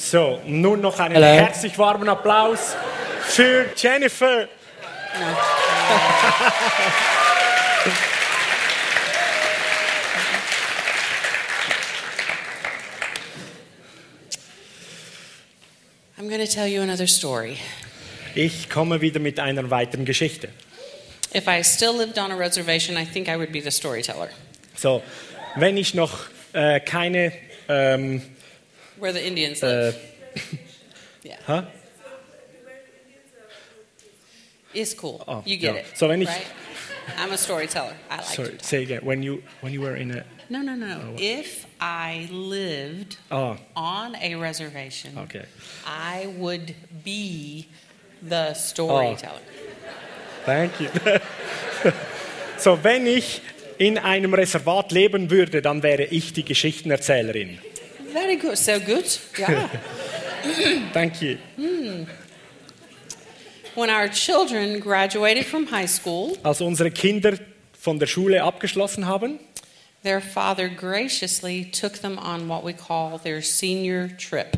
So, nun noch einen Hello. herzlich warmen Applaus für Jennifer. I'm going to tell you another story. Ich komme wieder mit einer weiteren Geschichte. If I still lived on a reservation, I think I would be the storyteller. So, wenn ich noch äh, keine, ähm, Where the Indians äh, live. yeah. hä? It's cool. Oh, you get yeah. it. So when ich- right? I'm a storyteller. I like sorry, to. say again. When you when you were in a, No, no, no. If I lived oh, on a reservation, okay. I would be the storyteller. Thank you. so, wenn ich in einem Reservat leben würde, dann wäre ich die Geschichtenerzählerin. Very good. So good. Yeah. Thank you. when our children graduated from high school, Als unsere Kinder von der Schule abgeschlossen haben, their father graciously took them on what we call their senior trip.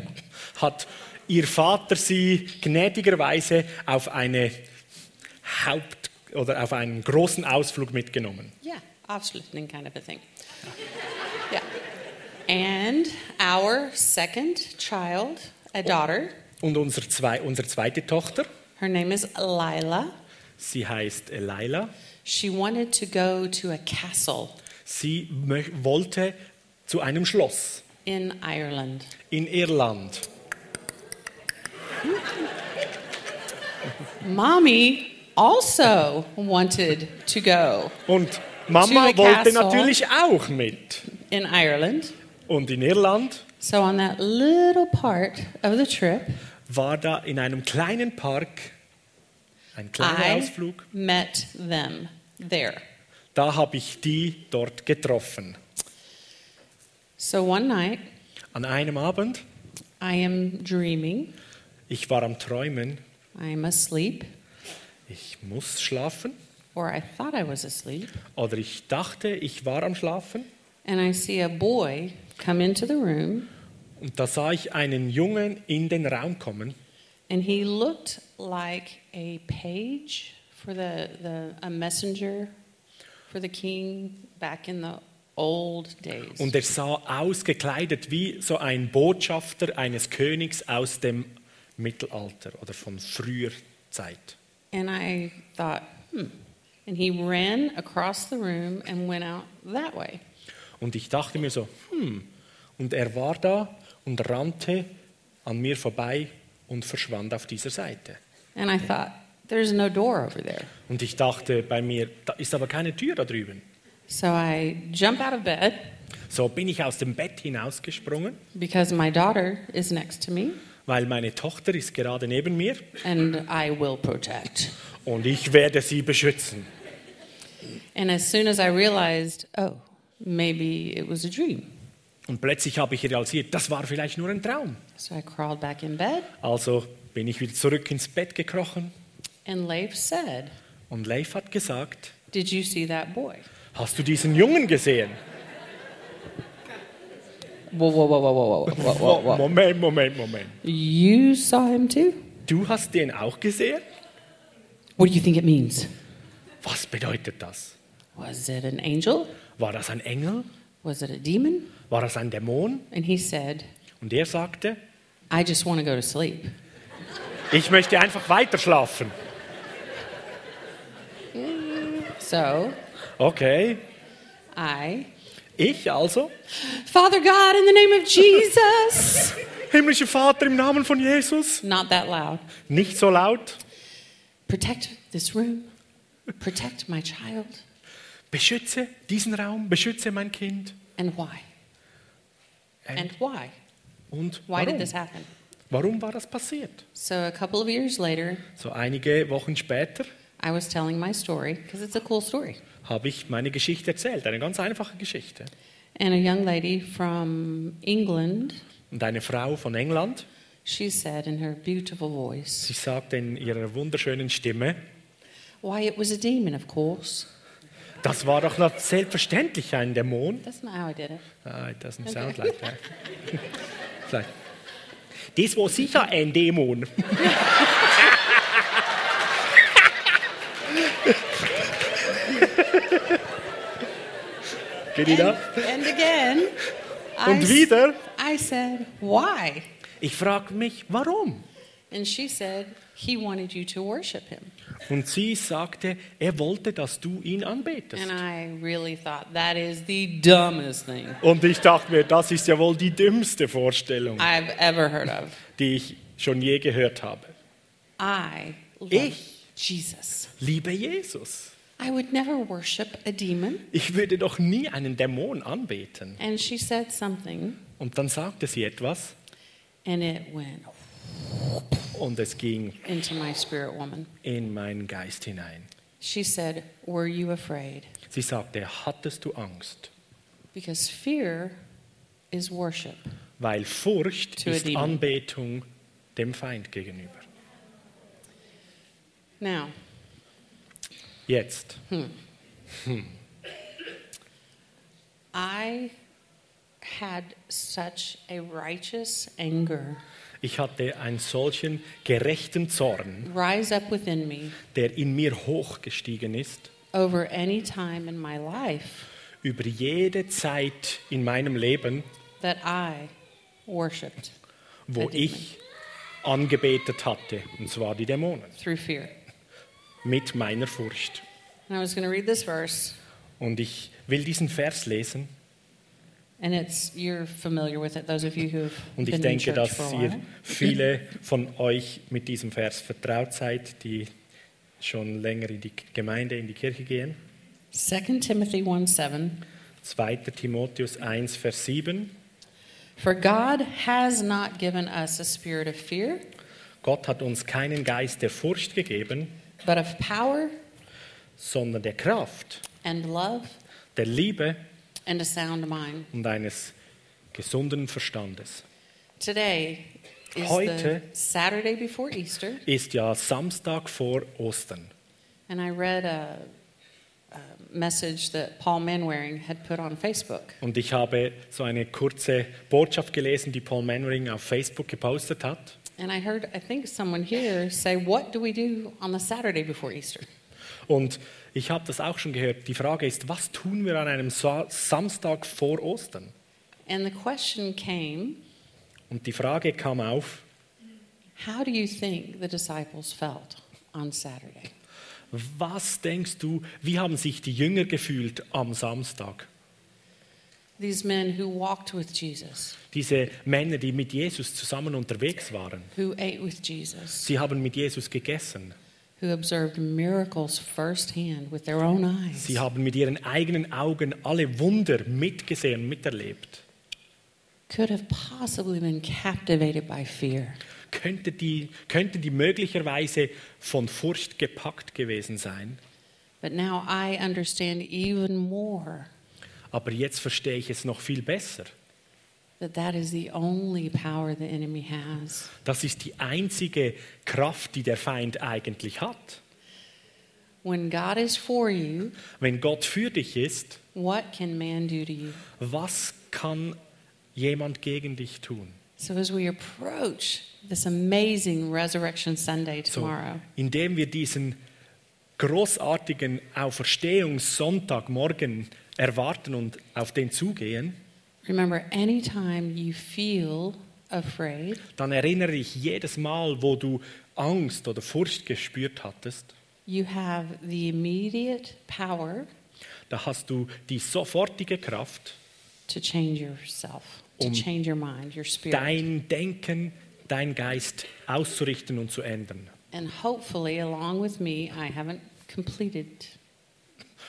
hat ihr Vater sie gnädigerweise auf eine Haupt- oder auf einen großen Ausflug mitgenommen. Yeah, Aufschlichting kind of a thing. Yeah. And our second child, a daughter, Und unser zwei, unsere zweite Tochter, her name is Lila. sie heißt Laila, She wanted to go to a castle sie wollte zu einem Schloss in Ireland. in Irland. Mommy also wanted to go Und Mama To the wollte castle. natürlich auch mit. in Ireland. Und in Irland So, on that little part of the trip, war da in einem kleinen Park ein kleiner I Ausflug. met them there. Da habe ich die dort getroffen. So, one night, An einem Abend, I am dreaming, ich war am Träumen, I am asleep, ich muss schlafen or I thought I was asleep, oder ich dachte, ich war am Schlafen and I see a boy come into the room, und da sah ich einen Jungen in den Raum kommen and he looked like a page for the, the a messenger for the king back in the old days. und er sah ausgekleidet wie so ein Botschafter eines Königs aus dem Mittelalter oder von früher Zeit. And I thought, hmm. And he ran across the room and went out that way. Und ich dachte mir so, hm, und er war da und rannte an mir vorbei und verschwand auf dieser Seite. And I thought, there's no door over there. Und ich dachte bei mir, da ist aber keine Tür da drüben. So I jump out of bed So bin ich aus dem Bett hinausgesprungen, because my daughter is next to me weil meine Tochter ist gerade neben mir and I will protect. und ich werde sie beschützen. And as soon as I realized, oh, maybe it was a dream. Und plötzlich habe ich realisiert, das war vielleicht nur ein Traum. So I crawled back in bed Also bin ich wieder zurück ins Bett gekrochen and Leif said, und Leif hat gesagt, Did you see that boy? hast du diesen Jungen gesehen? Whoa, whoa, whoa, whoa, whoa, whoa, whoa, whoa. Moment, Moment, Moment. You saw him too? Du hast den auch gesehen? What do you think it means? Was bedeutet das? Was it an angel? War das ein Engel? Was it a demon? War das ein Dämon? And he said, Und er sagte, I just want to go to sleep. ich möchte einfach weiter schlafen. So Okay, I, ich also, Father God, in the name of Jesus, himmlischer Vater im Namen von Jesus, not that loud, nicht so laut, protect this room, protect my child. Beschütze diesen Raum, beschütze mein Kind. And why? And why? Und Why did warum? this happen? Warum war das passiert? So a couple of years later, So einige Wochen später I was telling my story because it's a cool story. habe ich meine Geschichte erzählt, eine ganz einfache Geschichte. And a young lady from England, Und eine Frau von England, she said in her beautiful voice, sie sagte in ihrer wunderschönen Stimme, Why, it was a demon, of course. Das war doch noch selbstverständlich ein Dämon. That's not how I did it. Ah, it doesn't sound like that. Vielleicht. das war sicher ein Dämon. Get it up? And again, I, Und s- wieder, I said, Why? ich frage mich, warum? And she said, He wanted you to worship him. Und sie sagte, er wollte, dass du ihn anbetest. And I really thought that is the dumbest thing Und ich dachte mir, das ist ja wohl die dümmste Vorstellung, I've ever heard of. die ich schon je gehört habe. I love Ich? Jesus. Liebe Jesus, I would never worship a demon. ich würde doch nie einen Dämon anbeten. And she said something, Und dann sagte sie etwas and it went und es ging into my spirit woman. in meinen Geist hinein. She said, Were you afraid? Sie sagte, hattest du Angst? Because fear is worship. Weil Furcht To a ist demon. Anbetung dem Feind gegenüber. Now, Jetzt, hmm. Hmm. I had such a righteous anger ich hatte einen solchen gerechten Zorn, rise up within me der in mir hochgestiegen ist, over any time in my life über jede Zeit in meinem Leben, that I worshipped wo ich angebetet hatte, und zwar die Dämonen, through fear. mit meiner Furcht. And I was going to read this verse, Und ich will diesen Vers lesen and it's you're familiar with it. Those of you who've und ich denke, dass ihr viele von euch mit diesem Vers vertraut seid, die schon länger in die Gemeinde, in die Kirche gehen. 2 Timothy 1 7. 2. Timotheus 1, Vers 7. For God has not given us a spirit of fear, Gott hat uns keinen Geist der Furcht gegeben, but of power sondern der Kraft, and love der Liebe and a sound mind. und eines gesunden Verstandes. Today is Heute- the Saturday before Easter, Ist ja Samstag vor Ostern. and I read a, a message that Paul Manwaring had put on Facebook. Und ich habe so eine kurze Botschaft gelesen, die Paul Manwaring auf Facebook gepostet hat. And I heard, I think, someone here say, What do we do on the Saturday before Easter? Und ich habe das auch schon gehört. Die Frage ist, was tun wir an einem Sa Samstag vor Ostern? And the question came, Und die Frage kam auf, How do you think the disciples felt on Saturday? was denkst du, wie haben sich die Jünger gefühlt am Samstag? These men who walked with Jesus, Diese Männer, die mit Jesus zusammen unterwegs waren. who ate with Jesus, Sie haben mit Jesus gegessen. Who observed miracles firsthand with their own eyes. Sie haben mit ihren eigenen Augen alle Wunder mitgesehen, miterlebt. could have possibly been captivated by fear. Könnte die, könnte die möglicherweise von Furcht gepackt gewesen sein? But now I understand even more Aber jetzt verstehe ich es noch viel besser. Das ist die einzige Kraft, die der Feind eigentlich hat. When God is for you, Wenn Gott für dich ist, what can man do to you? was kann jemand gegen dich tun? So as we approach this amazing Resurrection Sunday So, tomorrow, indem wir diesen großartigen Auferstehungssonntagmorgen erwarten und auf den zugehen, remember anytime you feel afraid, dann erinnere dich jedes Mal, wo du Angst oder Furcht gespürt hattest, you have the immediate power da hast du die sofortige Kraft, to change yourself, to Um change your mind, your spirit. dein Denken, dein Geist auszurichten und zu ändern. And hopefully, along with me, I haven't completed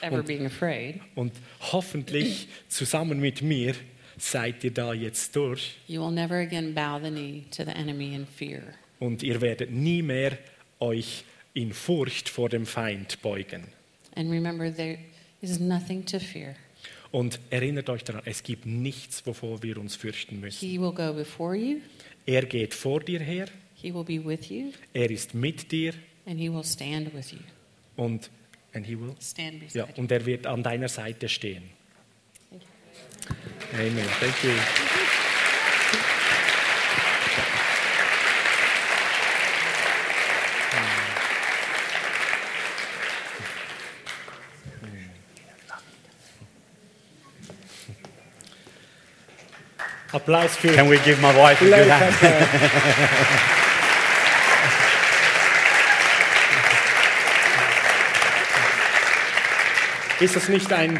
ever Und- being afraid. Und hoffentlich zusammen mit mir seid ihr da jetzt durch You will never again bow the knee to the enemy in fear. und ihr werdet nie mehr euch in Furcht vor dem Feind beugen. And remember, there is nothing to fear. Und erinnert euch daran, es gibt nichts, wovor wir uns fürchten müssen. He will go before you, Er geht vor dir her, He will be with you, er ist mit dir and He will stand with you. und, and he will, Stand beside ja, und er wird an deiner Seite stehen. Amen. Thank you. Hmm. Applause für Can we give my wife a good hand? Ist das nicht ein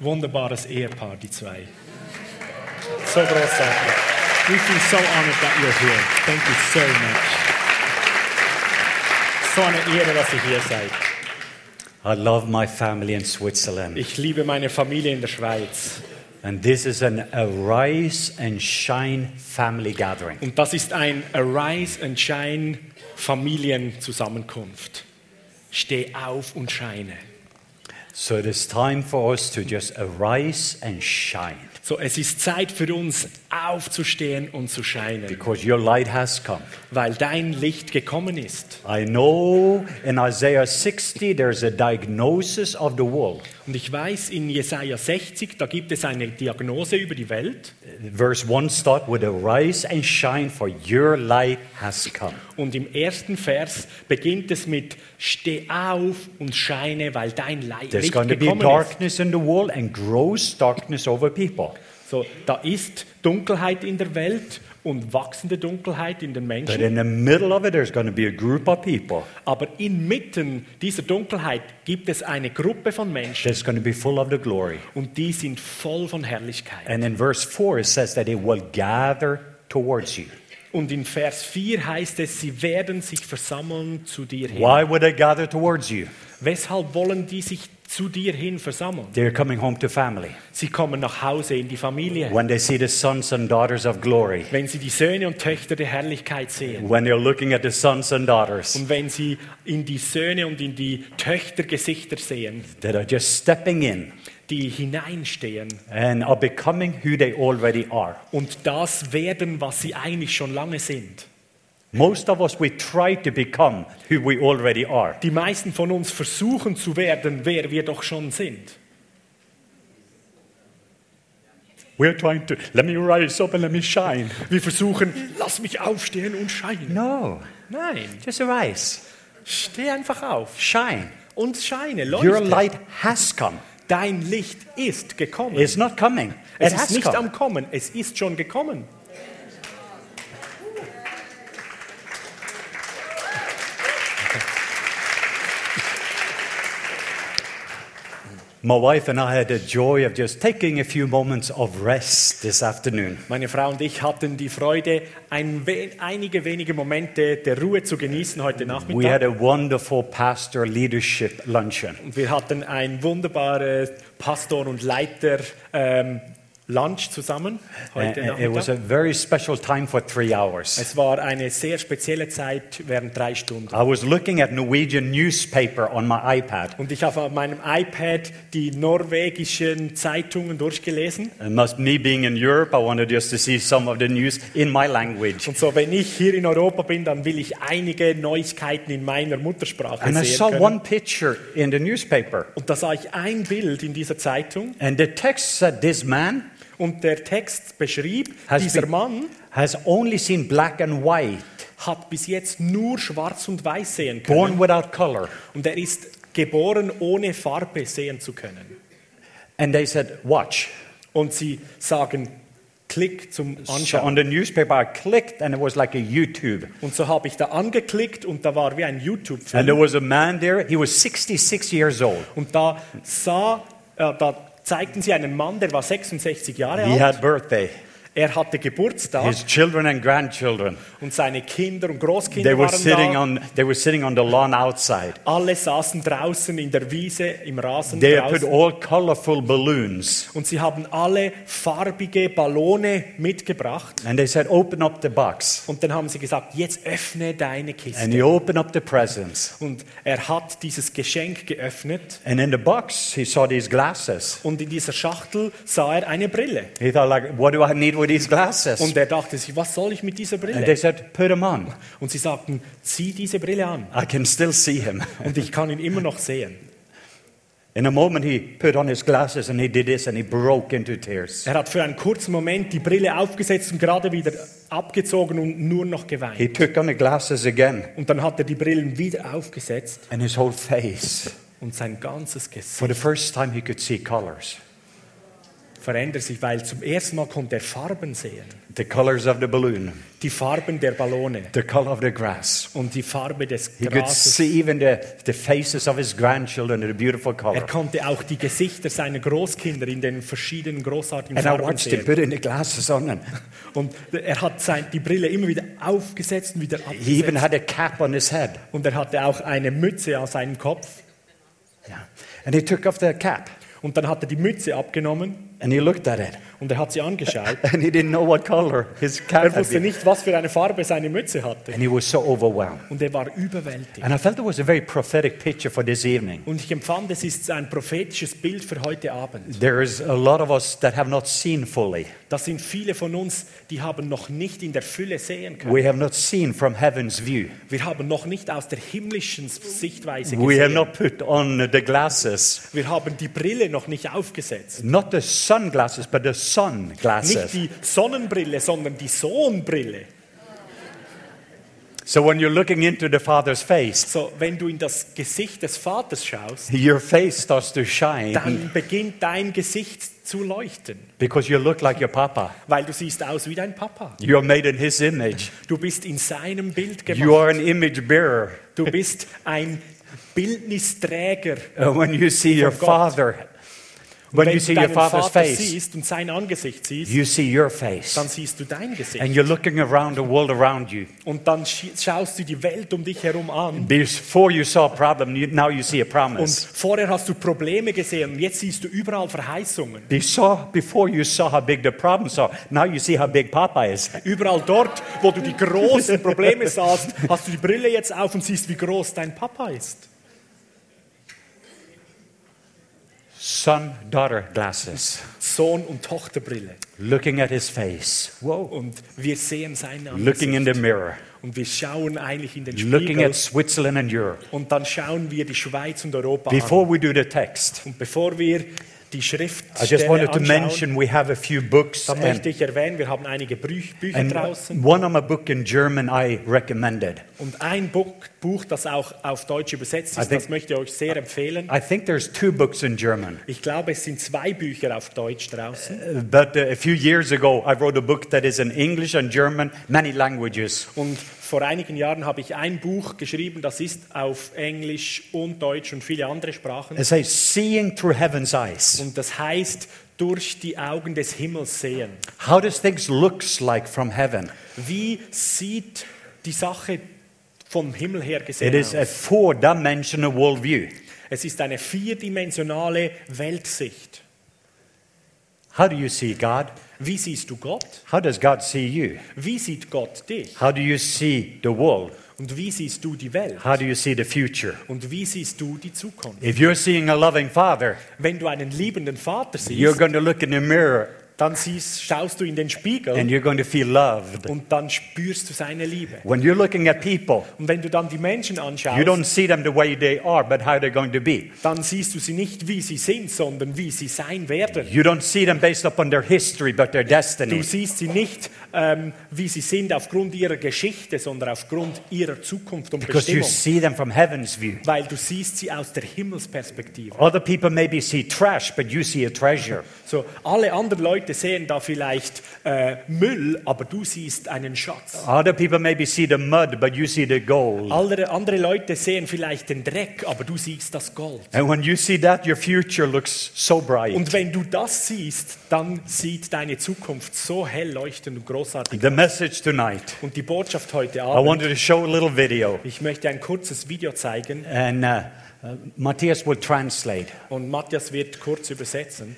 wunderbares Ehepaar, die zwei? So großartig. We feel so honored that you're here. Thank you so much. So eine Ehre, dass ihr hier seid. I love my family in Switzerland. Ich liebe meine Familie in der Schweiz. And this is an Arise and Shine family gathering. Und das ist ein Arise and Shine Familienzusammenkunft. Steh auf und scheine. So it is time for us to just arise and shine. So, es ist Zeit für uns aufzustehen und zu scheinen, because your light has come. weil dein Licht gekommen ist. I know in Isaiah 60 there's a diagnosis of the world. Und ich weiß, in Jesaja 60, da gibt es eine Diagnose über die Welt. Verse 1 start with arise and shine for your light has come. Und im ersten Vers beginnt es mit Steh auf und scheine, weil dein Leid There's Licht going to be gekommen ist. darkness in the world and gross darkness over people. So, da ist Dunkelheit in der Welt und wachsende Dunkelheit in den But Menschen. in the middle of it, there's going to be a group of people Aber inmitten dieser Dunkelheit gibt es eine Gruppe von Menschen that's going to be full of the glory. und die sind voll von Herrlichkeit. And in verse 4, it says that it will gather towards you. Und in Vers 4 heißt es, sie werden sich versammeln zu dir hin. Why would they gather towards you? Weshalb wollen die sich zu dir hin versammeln? They're coming home to family. Sie kommen nach Hause in die Familie. When they see the sons and daughters of glory, Wenn sie die Söhne und Töchter der Herrlichkeit sehen. when they're looking at the sons and daughters Und wenn sie in die Söhne und in die Töchtergesichter sehen, that are just stepping in die hineinstehen and are becoming who they already are. und das werden, was sie eigentlich schon lange sind. Most of us, we try to become who we already are. Die meisten von uns versuchen zu werden, wer wir doch schon sind. We're trying to, let me rise up and let me shine. Wir versuchen, lass mich aufstehen und scheinen. No, Nein, just arise, steh einfach auf shine. und scheine, Your leuchte. light has come. Dein Licht ist gekommen. It's not coming. It es ist nicht come. am Kommen, es ist schon gekommen. Meine Frau und ich hatten die Freude, ein we einige wenige Momente der Ruhe zu genießen heute We had Nachmittag. a wonderful pastor leadership luncheon. Und wir hatten ein wunderbares Pastor- und Leiter ähm, Lunch zusammen heute And it was Nachmittag. a very special time for three hours. Es war eine sehr spezielle Zeit während drei Stunden. I was looking at Norwegian newspaper on my iPad. Und ich habe auf meinem iPad die norwegischen Zeitungen durchgelesen. And must me being in Europe, I wanted just to see some of the news in my language. Und so, wenn ich hier in Europa bin, dann will ich einige Neuigkeiten in meiner Muttersprache And I sehen saw können. one picture in the newspaper. Und da sah ich ein Bild in dieser Zeitung And the text said this man und der Text beschrieb, Has dieser been- Mann has only seen black and white, hat bis jetzt nur schwarz und weiß sehen born können. without color. Und er ist geboren, ohne Farbe sehen zu können. And they said, Watch. Und sie sagen, klick zum So Anschauen. on the newspaper, I clicked and it was like a YouTube. Und so habe ich da angeklickt und da war wie ein And YouTube-Film. there was a man there, he was 66 years old. Und da sah, äh, da zeigten sie einen Mann, der war 66 Jahre He alt. had birthday. Er hatte Geburtstag His children and grandchildren, und seine Kinder und Großkinder they were waren sitting da. on, they were sitting on the lawn outside. Alle saßen draußen in der Wiese, im Rasen They had put draußen. all colorful balloons. Und sie haben alle farbige Ballone mitgebracht. And they said, Open up the box. Und dann haben sie gesagt, jetzt öffne deine And Kiste. he opened up the presents. Und er hat dieses Geschenk geöffnet. And in the box, he saw these glasses. Und in dieser Schachtel sah er eine Brille. He thought, like, what do I need with these glasses? Und er dachte sich, was soll ich mit dieser And they Brille? said, put them on. Und sie sagten, zieh diese Brille an. I can still see him. Und ich kann ihn immer noch sehen. In a moment, he put on his glasses and he did this and he broke into tears. Er hat für einen kurzen Moment die Brille aufgesetzt und gerade wieder abgezogen und nur noch geweint. He took on the glasses again Und dann hat er die Brillen wieder aufgesetzt and his whole face. und sein ganzes For Gesicht. the first time, he could see colors. Verändert sich, weil zum ersten Mal konnte er Farben sehen. The colors of the balloon, Die Farben der Ballone the color of the grass. und die Farbe des He could Grases. see even the, the faces of his grandchildren in a beautiful Er color. konnte auch die Gesichter seiner Großkinder in den verschiedenen großartigen And I Farben watched him sehen. putting the glasses on him. Und er hat sein, die Brille immer wieder aufgesetzt und wieder He even abgesetzt. had a cap on his head. Und er hatte auch eine Mütze an seinem Kopf. Yeah. And he took off the cap Und dann hat er die Mütze abgenommen and he looked at it. Und er hat sie angeschaut. And he didn't know what color his cap Er wusste nicht, was für eine Farbe seine Mütze hatte. And he was so overwhelmed. Und er war überwältigt. And I felt it was a very prophetic picture for this evening. Und ich empfand, es ist ein prophetisches Bild für heute Abend. There's a lot of us that have not seen fully. Das sind viele von uns, die haben noch nicht in der Fülle sehen können. We have not seen from heaven's view. Wir haben noch nicht aus der himmlischen Sichtweise We have gesehen. not put on the glasses. Wir haben die Brille noch nicht aufgesetzt. Not the sunglasses, but the sun Nicht die Sonnenbrille, sondern die Sohnbrille. So when you're looking into the Father's face, So, wenn du in das Gesicht des Vaters schaust, your face starts to shine dann beginnt dein Gesicht zu leuchten, because you look like your Papa. weil du siehst aus wie dein Papa. You're made in His image. Du bist in seinem Bild You gemacht. are an image bearer. Du bist ein Bildnisträger. Uh, when you see your Gott. Father, when wenn you du see your deinen Father's Vater face, siehst und sein Angesicht siehst, you see your face. dann siehst du dein Gesicht. And you're looking around the world around you. Und dann schaust du die Welt um dich herum an. Before you saw a problem, now you see a Und promise. vorher hast du Probleme gesehen und jetzt siehst du überall Verheißungen. Before you saw how big the problems are, now you see how big Papa is. Überall dort, wo du die großen Probleme sahst, hast du die Brille jetzt auf und siehst, wie groß dein Papa ist. Son daughter glasses, Sohn- und Tochterbrille. looking at his face, Wow. Und wir sehen sein looking in the mirror, Und wir schauen eigentlich in den Spiegel. looking at Switzerland and Europe. Und dann schauen wir die Schweiz und Europa Before an. we do the text, Und bevor wir die I just Schriftstelle wanted to mention we have a few books. dann möchte ich erwähnen, wir haben einige Brüch, Bücher draußen. one of my book in German I recommended. Und ein Buch, Buch, das auch auf Deutsch übersetzt I ist, think- das möchte ich euch sehr empfehlen. I think there's two books in German. Ich glaube, es sind zwei Bücher auf Deutsch draußen. Uh, But uh, a few years ago, I wrote a book that is in English and German, many languages. Und vor einigen Jahren habe ich ein Buch geschrieben, das ist auf Englisch und Deutsch und viele andere Sprachen. It says, Seeing Through Heaven's Eyes. Und das heißt, durch die Augen des Himmels sehen. How does things looks like from heaven? Wie sieht die Sache vom Himmel her gesehen It is a four-dimensional worldview. Es ist eine vierdimensionale Weltsicht. How do you see God? Wie siehst du Gott? How does God see you? Wie sieht Gott dich? How do you see the world? Und wie siehst du die Welt? How do you see the future? Und wie siehst du die Zukunft? If you're seeing a loving father, Wenn du einen liebenden Vater you're going to look in the mirror dann siehst, schaust du in den Spiegel and you're going to feel loved. und dann spürst du seine Liebe. When you're looking at people, Und wenn du dann die Menschen you don't anschaust, see them the way they are, but how they're going to be. dann siehst du sie nicht, wie sie sind, sondern wie sie sein werden. You don't see them based upon their history, but their Du destiny. siehst sie nicht, ähm, wie sie sind aufgrund ihrer Geschichte, sondern aufgrund ihrer Zukunft und Because you Bestimmung. see them from heaven's view. Weil du siehst sie aus der Himmelsperspektive. Other people maybe see trash, but you see a treasure. So, alle anderen Leute sehen da vielleicht äh, Müll, aber du siehst einen Schatz. Other people maybe see the mud, but you see the gold. Andere, andere Leute sehen vielleicht den Dreck, aber du siehst das Gold. And when you see that, your future looks so bright. Und wenn du das siehst, dann sieht deine Zukunft so hell leuchtend und großartig. The message tonight, Und die Botschaft heute I Abend, wanted to show a little video, ich möchte ein kurzes Video zeigen and uh, uh, Matthias will translate. und Matthias wird kurz übersetzen.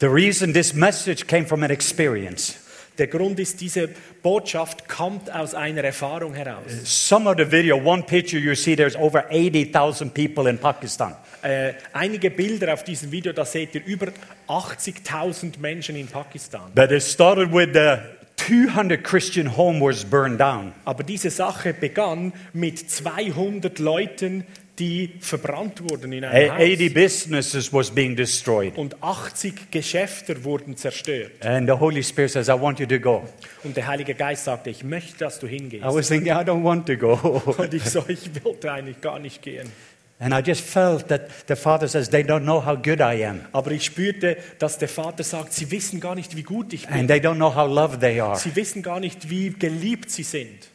The reason this message came from an experience. Der Grund ist, diese Botschaft kommt aus einer Erfahrung heraus. Some of the video, one picture you see, there's over 80,000 people in Pakistan. Äh, einige Bilder auf diesem Video, da seht ihr über 80.000 Menschen in Pakistan. But it started with uh, 200 Christian home was burned down. Aber diese Sache begann mit 200 Leuten, die verbrannt wurden in einem A- 80 Haus. businesses was being destroyed. Und 80 Geschäfte wurden zerstört. And the Holy Spirit says, I want you to go. Und der Heilige Geist sagte, ich möchte, dass du hingehst. I was thinking, I don't want to go. Und ich so, ich wollte eigentlich gar nicht gehen. And I just felt that the Father says, they don't know how good I am. Aber ich spürte, dass der Vater sagt, sie wissen gar nicht, wie gut ich bin. And they don't know how loved they are. Sie wissen gar nicht, wie geliebt sie sind.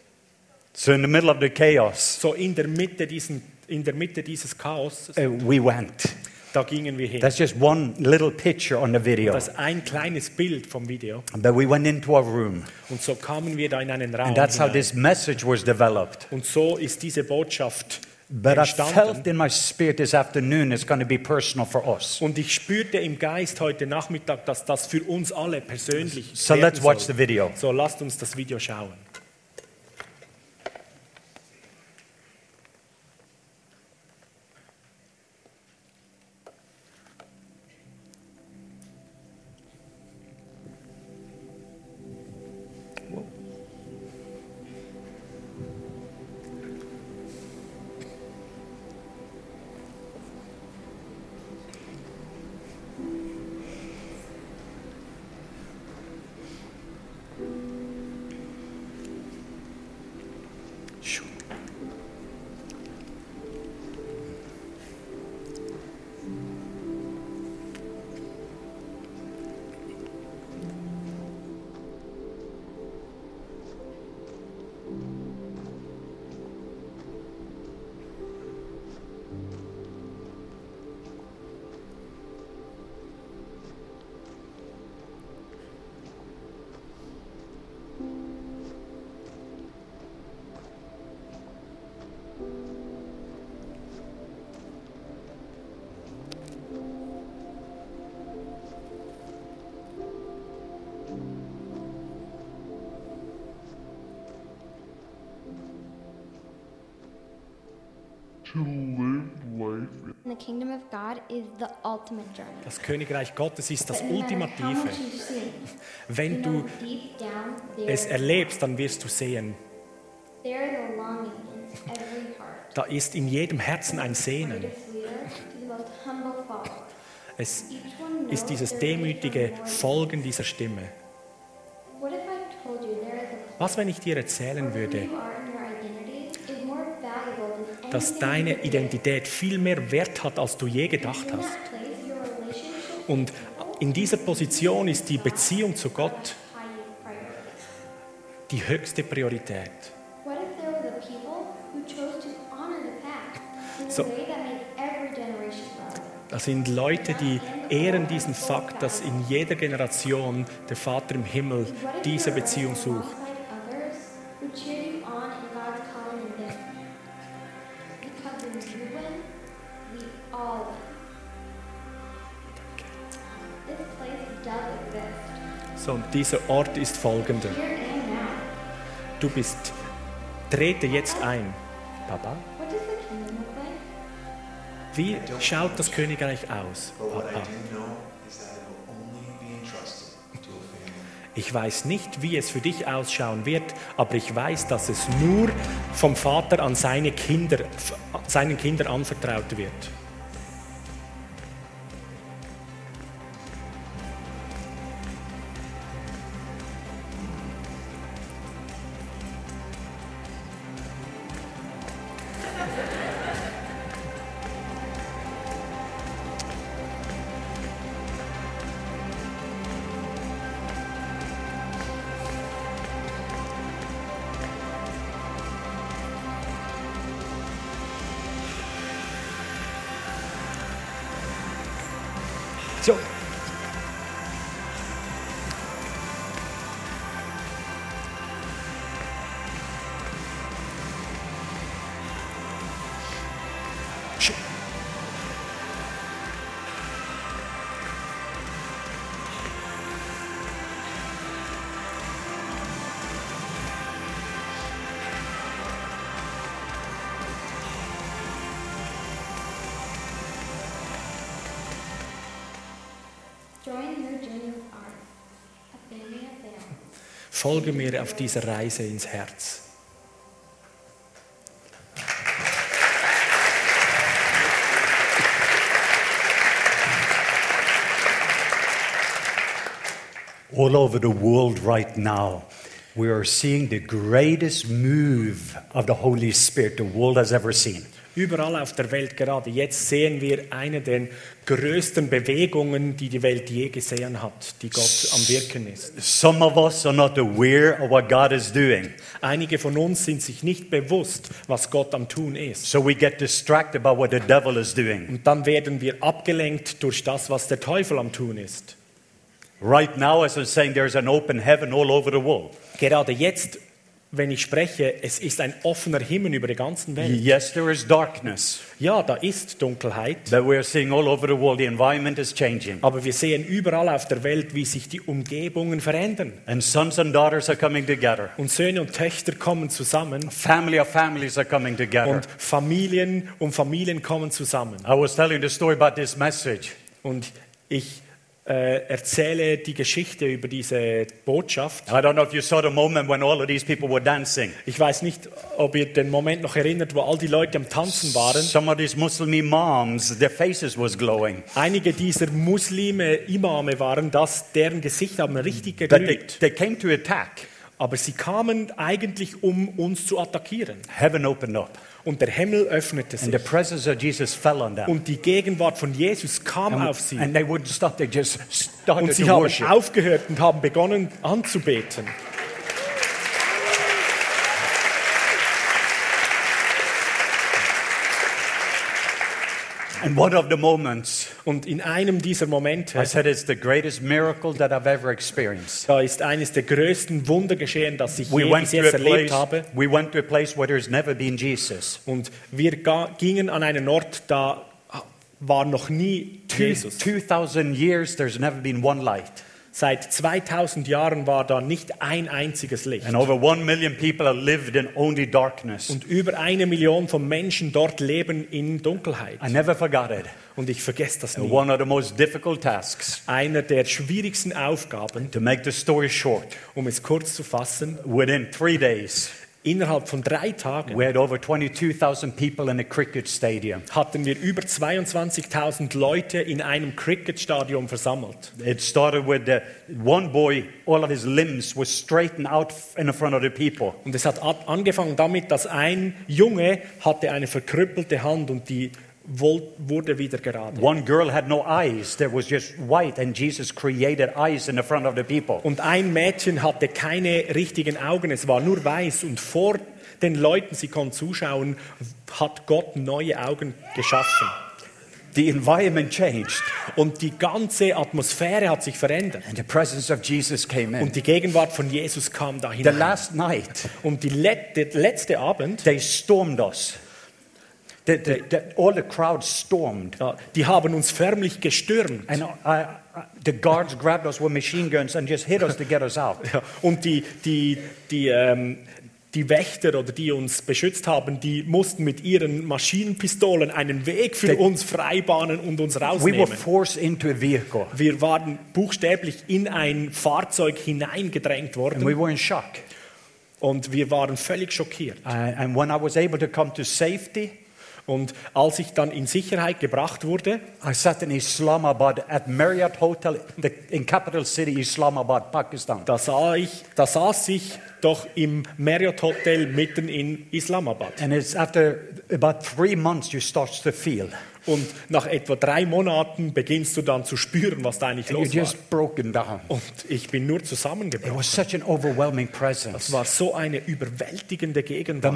So in the middle of the chaos, So in der Mitte, diesen, in der Mitte dieses Chaos, uh, we went. da gingen wir hin. That's just one little picture on the video. Das ist ein kleines Bild vom Video. But we went into a room. Und so kamen wir da in einen Raum. And that's how hinein. this message was developed. Und so ist diese Botschaft But I felt entstanden. in my spirit this afternoon it's going to be personal for us. Und ich spürte im Geist heute Nachmittag, dass das für uns alle persönlich So let's watch soll. the video. So lasst uns das Video schauen. Das Königreich Gottes ist das Ultimative. Wenn du es erlebst, dann wirst du sehen, da ist in jedem Herzen ein Sehnen. Es ist dieses demütige. Folgen dieser Stimme. Was, wenn ich dir erzählen würde, you are in your identity is more valuable than dass deine. Identität viel mehr Wert hat, als du je gedacht hast? Und in dieser Position ist die Beziehung zu Gott die höchste Priorität. So-? Das sind Leute, die ehren diesen Fakt, dass in jeder Generation der Vater im Himmel diese Beziehung sucht. Dieser Ort ist folgender. Du bist, trete jetzt ein. Papa, wie schaut das Königreich aus? Papa, ich weiß nicht, wie es für dich ausschauen wird, aber ich weiß, dass es nur vom Vater an seine Kinder, seinen Kindern anvertraut wird. Folge mir auf dieser Reise ins Herz. all over the world right now, we are seeing the greatest move of the Holy Spirit the world has ever seen. Überall auf der Welt gerade jetzt sehen wir eine der größten Bewegungen, die die Welt je gesehen hat, die Gott am Wirken ist. Some of us are not aware of what God is doing, Einige von uns sind sich nicht bewusst, was Gott am Tun ist. so we get distracted by what the devil is doing. Und dann werden wir abgelenkt durch das, was der Teufel am Tun ist. Right now, as I'm saying, there's an open heaven all over the world. Gerade jetzt, wenn ich spreche, es ist ein offener Himmel über der ganzen Welt. Yes, there is darkness, Ja, da ist Dunkelheit, but we're seeing all over the world the environment is changing. aber wir sehen überall auf der Welt, wie sich die Umgebungen verändern. And sons and daughters are coming together. Und Söhne und Töchter kommen zusammen Family of families are coming together. und Familien und Familien kommen zusammen. I was telling the story about this message. Und ich äh, erzähle die Geschichte über diese Botschaft. I don't know if you saw the moment when all of these people were dancing. Ich weiß nicht, ob ihr den Moment noch erinnert, wo all die Leute am Tanzen waren. Some of these Muslim moms, their faces was glowing. Einige dieser Muslime, Imame waren das, deren Gesichter haben richtig But they, geglüht. they came to attack. Aber sie kamen eigentlich, um uns zu attackieren. Heaven opened up, Und der Himmel öffnete and the sich. presence of Jesus fell on them. Und die Gegenwart von Jesus kam auf sie. And they wouldn't stop, they just started Und sie haben worship. aufgehört und haben begonnen anzubeten. And one of the moments, Und in einem dieser Momente, I said, it's the greatest miracle that I've ever experienced. da ist eines der größten Wunder geschehen, das ich We je went, bis to jetzt a erlebt place, habe. we went to a place where there's never been Jesus. Und wir gingen an einen Ort, da war noch nie Jesus. 2,000 years, there's never been one light. Seit 2000 Jahren war da nicht ein einziges Licht. And over one million people have lived in only darkness. Und über eine Million von Menschen dort leben in Dunkelheit. I never forgot it. Und ich vergesse das nie. One of the most difficult tasks, Einer der schwierigsten Aufgaben, to make the story short, um es kurz zu fassen, within three days, innerhalb von drei Tagen we had over 22,000 people in a cricket stadium. hatten wir über 22.000 Leute in einem Cricketstadion versammelt. It started with the, one boy, all of his limbs were straightened out in front of the people. Und es hat angefangen damit, dass ein Junge hatte eine verkrüppelte Hand und die wurde wieder gerade. One girl had no eyes, there was just white, and Jesus created eyes in the front of the people. Und ein Mädchen hatte keine richtigen Augen, es war nur weiß und vor den Leuten, sie konnten zuschauen, hat Gott neue Augen geschaffen. The environment changed, Und die ganze Atmosphäre hat sich verändert. and the presence of Jesus came in. Und die Gegenwart von Jesus kam da The last night, Und die let- der letzte Abend, they stormed us. The, the, the, all the crowd stormed. ja, die haben uns förmlich gestürmt. And I, I, the guards grabbed us with machine guns and just hit us to get us out. Ja, und die, die, die, ähm, die Wächter oder die uns beschützt haben, die mussten mit ihren Maschinenpistolen einen Weg für uns freibahnen und uns We were rausnehmen. forced into a vehicle, Wir waren buchstäblich in ein Fahrzeug hineingedrängt and we worden were in shock. und wir waren völlig schockiert. Uh, and when I was able to come to safety, Und als ich dann in Sicherheit gebracht wurde, I sat in Islamabad at Marriott Hotel in capital city Islamabad, Pakistan. da, sah ich, da saß ich doch im Marriott Hotel mitten in Islamabad. And it's after about three months you start to feel. Und nach etwa drei Monaten beginnst du dann zu spüren, was da eigentlich los war. Und ich bin nur It zusammengebrochen. was such an overwhelming Es presence. war so eine überwältigende Gegenwart.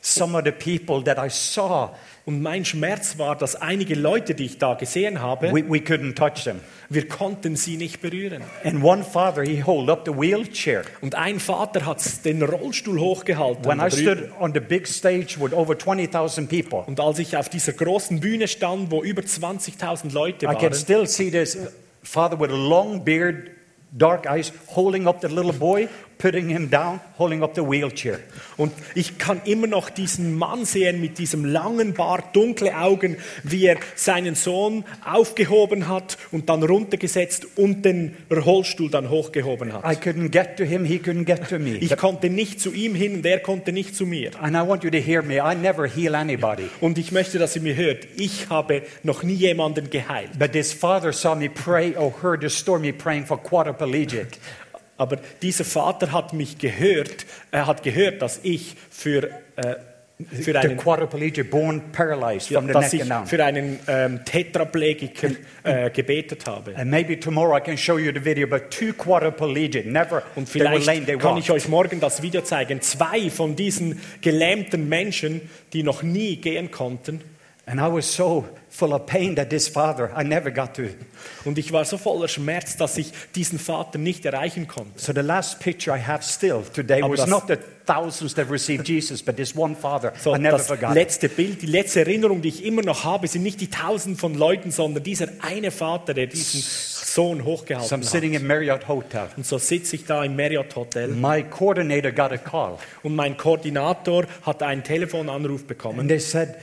Some of the people that I saw, Und mein Schmerz war, dass einige Leute, die ich da gesehen habe, we, we couldn't touch them. wir konnten sie nicht berühren. And one father, he held up the wheelchair. Und ein Vater hat den Rollstuhl hochgehalten. When I stood on the big stage with over 20,000 people, Und als ich auf dieser großen Bühne stand, wo über 20.000 Leute I can waren, still see this father with a long beard, dark eyes, holding up the little boy, putting him down, holding up the wheelchair. und ich kann immer noch diesen Mann sehen mit diesem langen Bart, dunkle Augen, wie er seinen Sohn aufgehoben hat und dann runtergesetzt und den Rollstuhl dann hochgehoben hat. I couldn't get to him, he couldn't get to me. Ich konnte nicht zu ihm hin und er konnte nicht zu mir. And I want you to hear me. I never heal anybody. Und ich möchte, dass ihr mir hört, ich habe noch nie jemanden geheilt. But this father saw me pray or heard the story me praying for quadriplegic. Aber dieser Vater hat mich gehört, er hat gehört, dass ich für, äh, für einen, born paralyzed from the dass neck ich down. für einen ähm, Tetraplegiker äh, gebetet habe. And maybe tomorrow I can show you the video about two quadriplegic, never, Und they were vielleicht lame, they kann ich euch morgen das Video zeigen. Zwei von diesen gelähmten Menschen, die noch nie gehen konnten. And I was so full of pain that this father, I never got to. Und ich war so voller Schmerz, dass ich diesen Vater nicht erreichen konnte. So the last picture I have still today Aber was not the thousands that received Jesus, but this one father. So, I never das forgot. letzte Bild, die letzte Erinnerung, die ich immer noch habe, sind nicht die Tausend von Leuten, sondern dieser eine Vater, der diesen Sohn So I'm hochgehalten sitting hat. in Marriott Hotel. Und so sitze ich da im Marriott Hotel My coordinator got a call, und mein Koordinator hat einen Telefonanruf bekommen. and they said,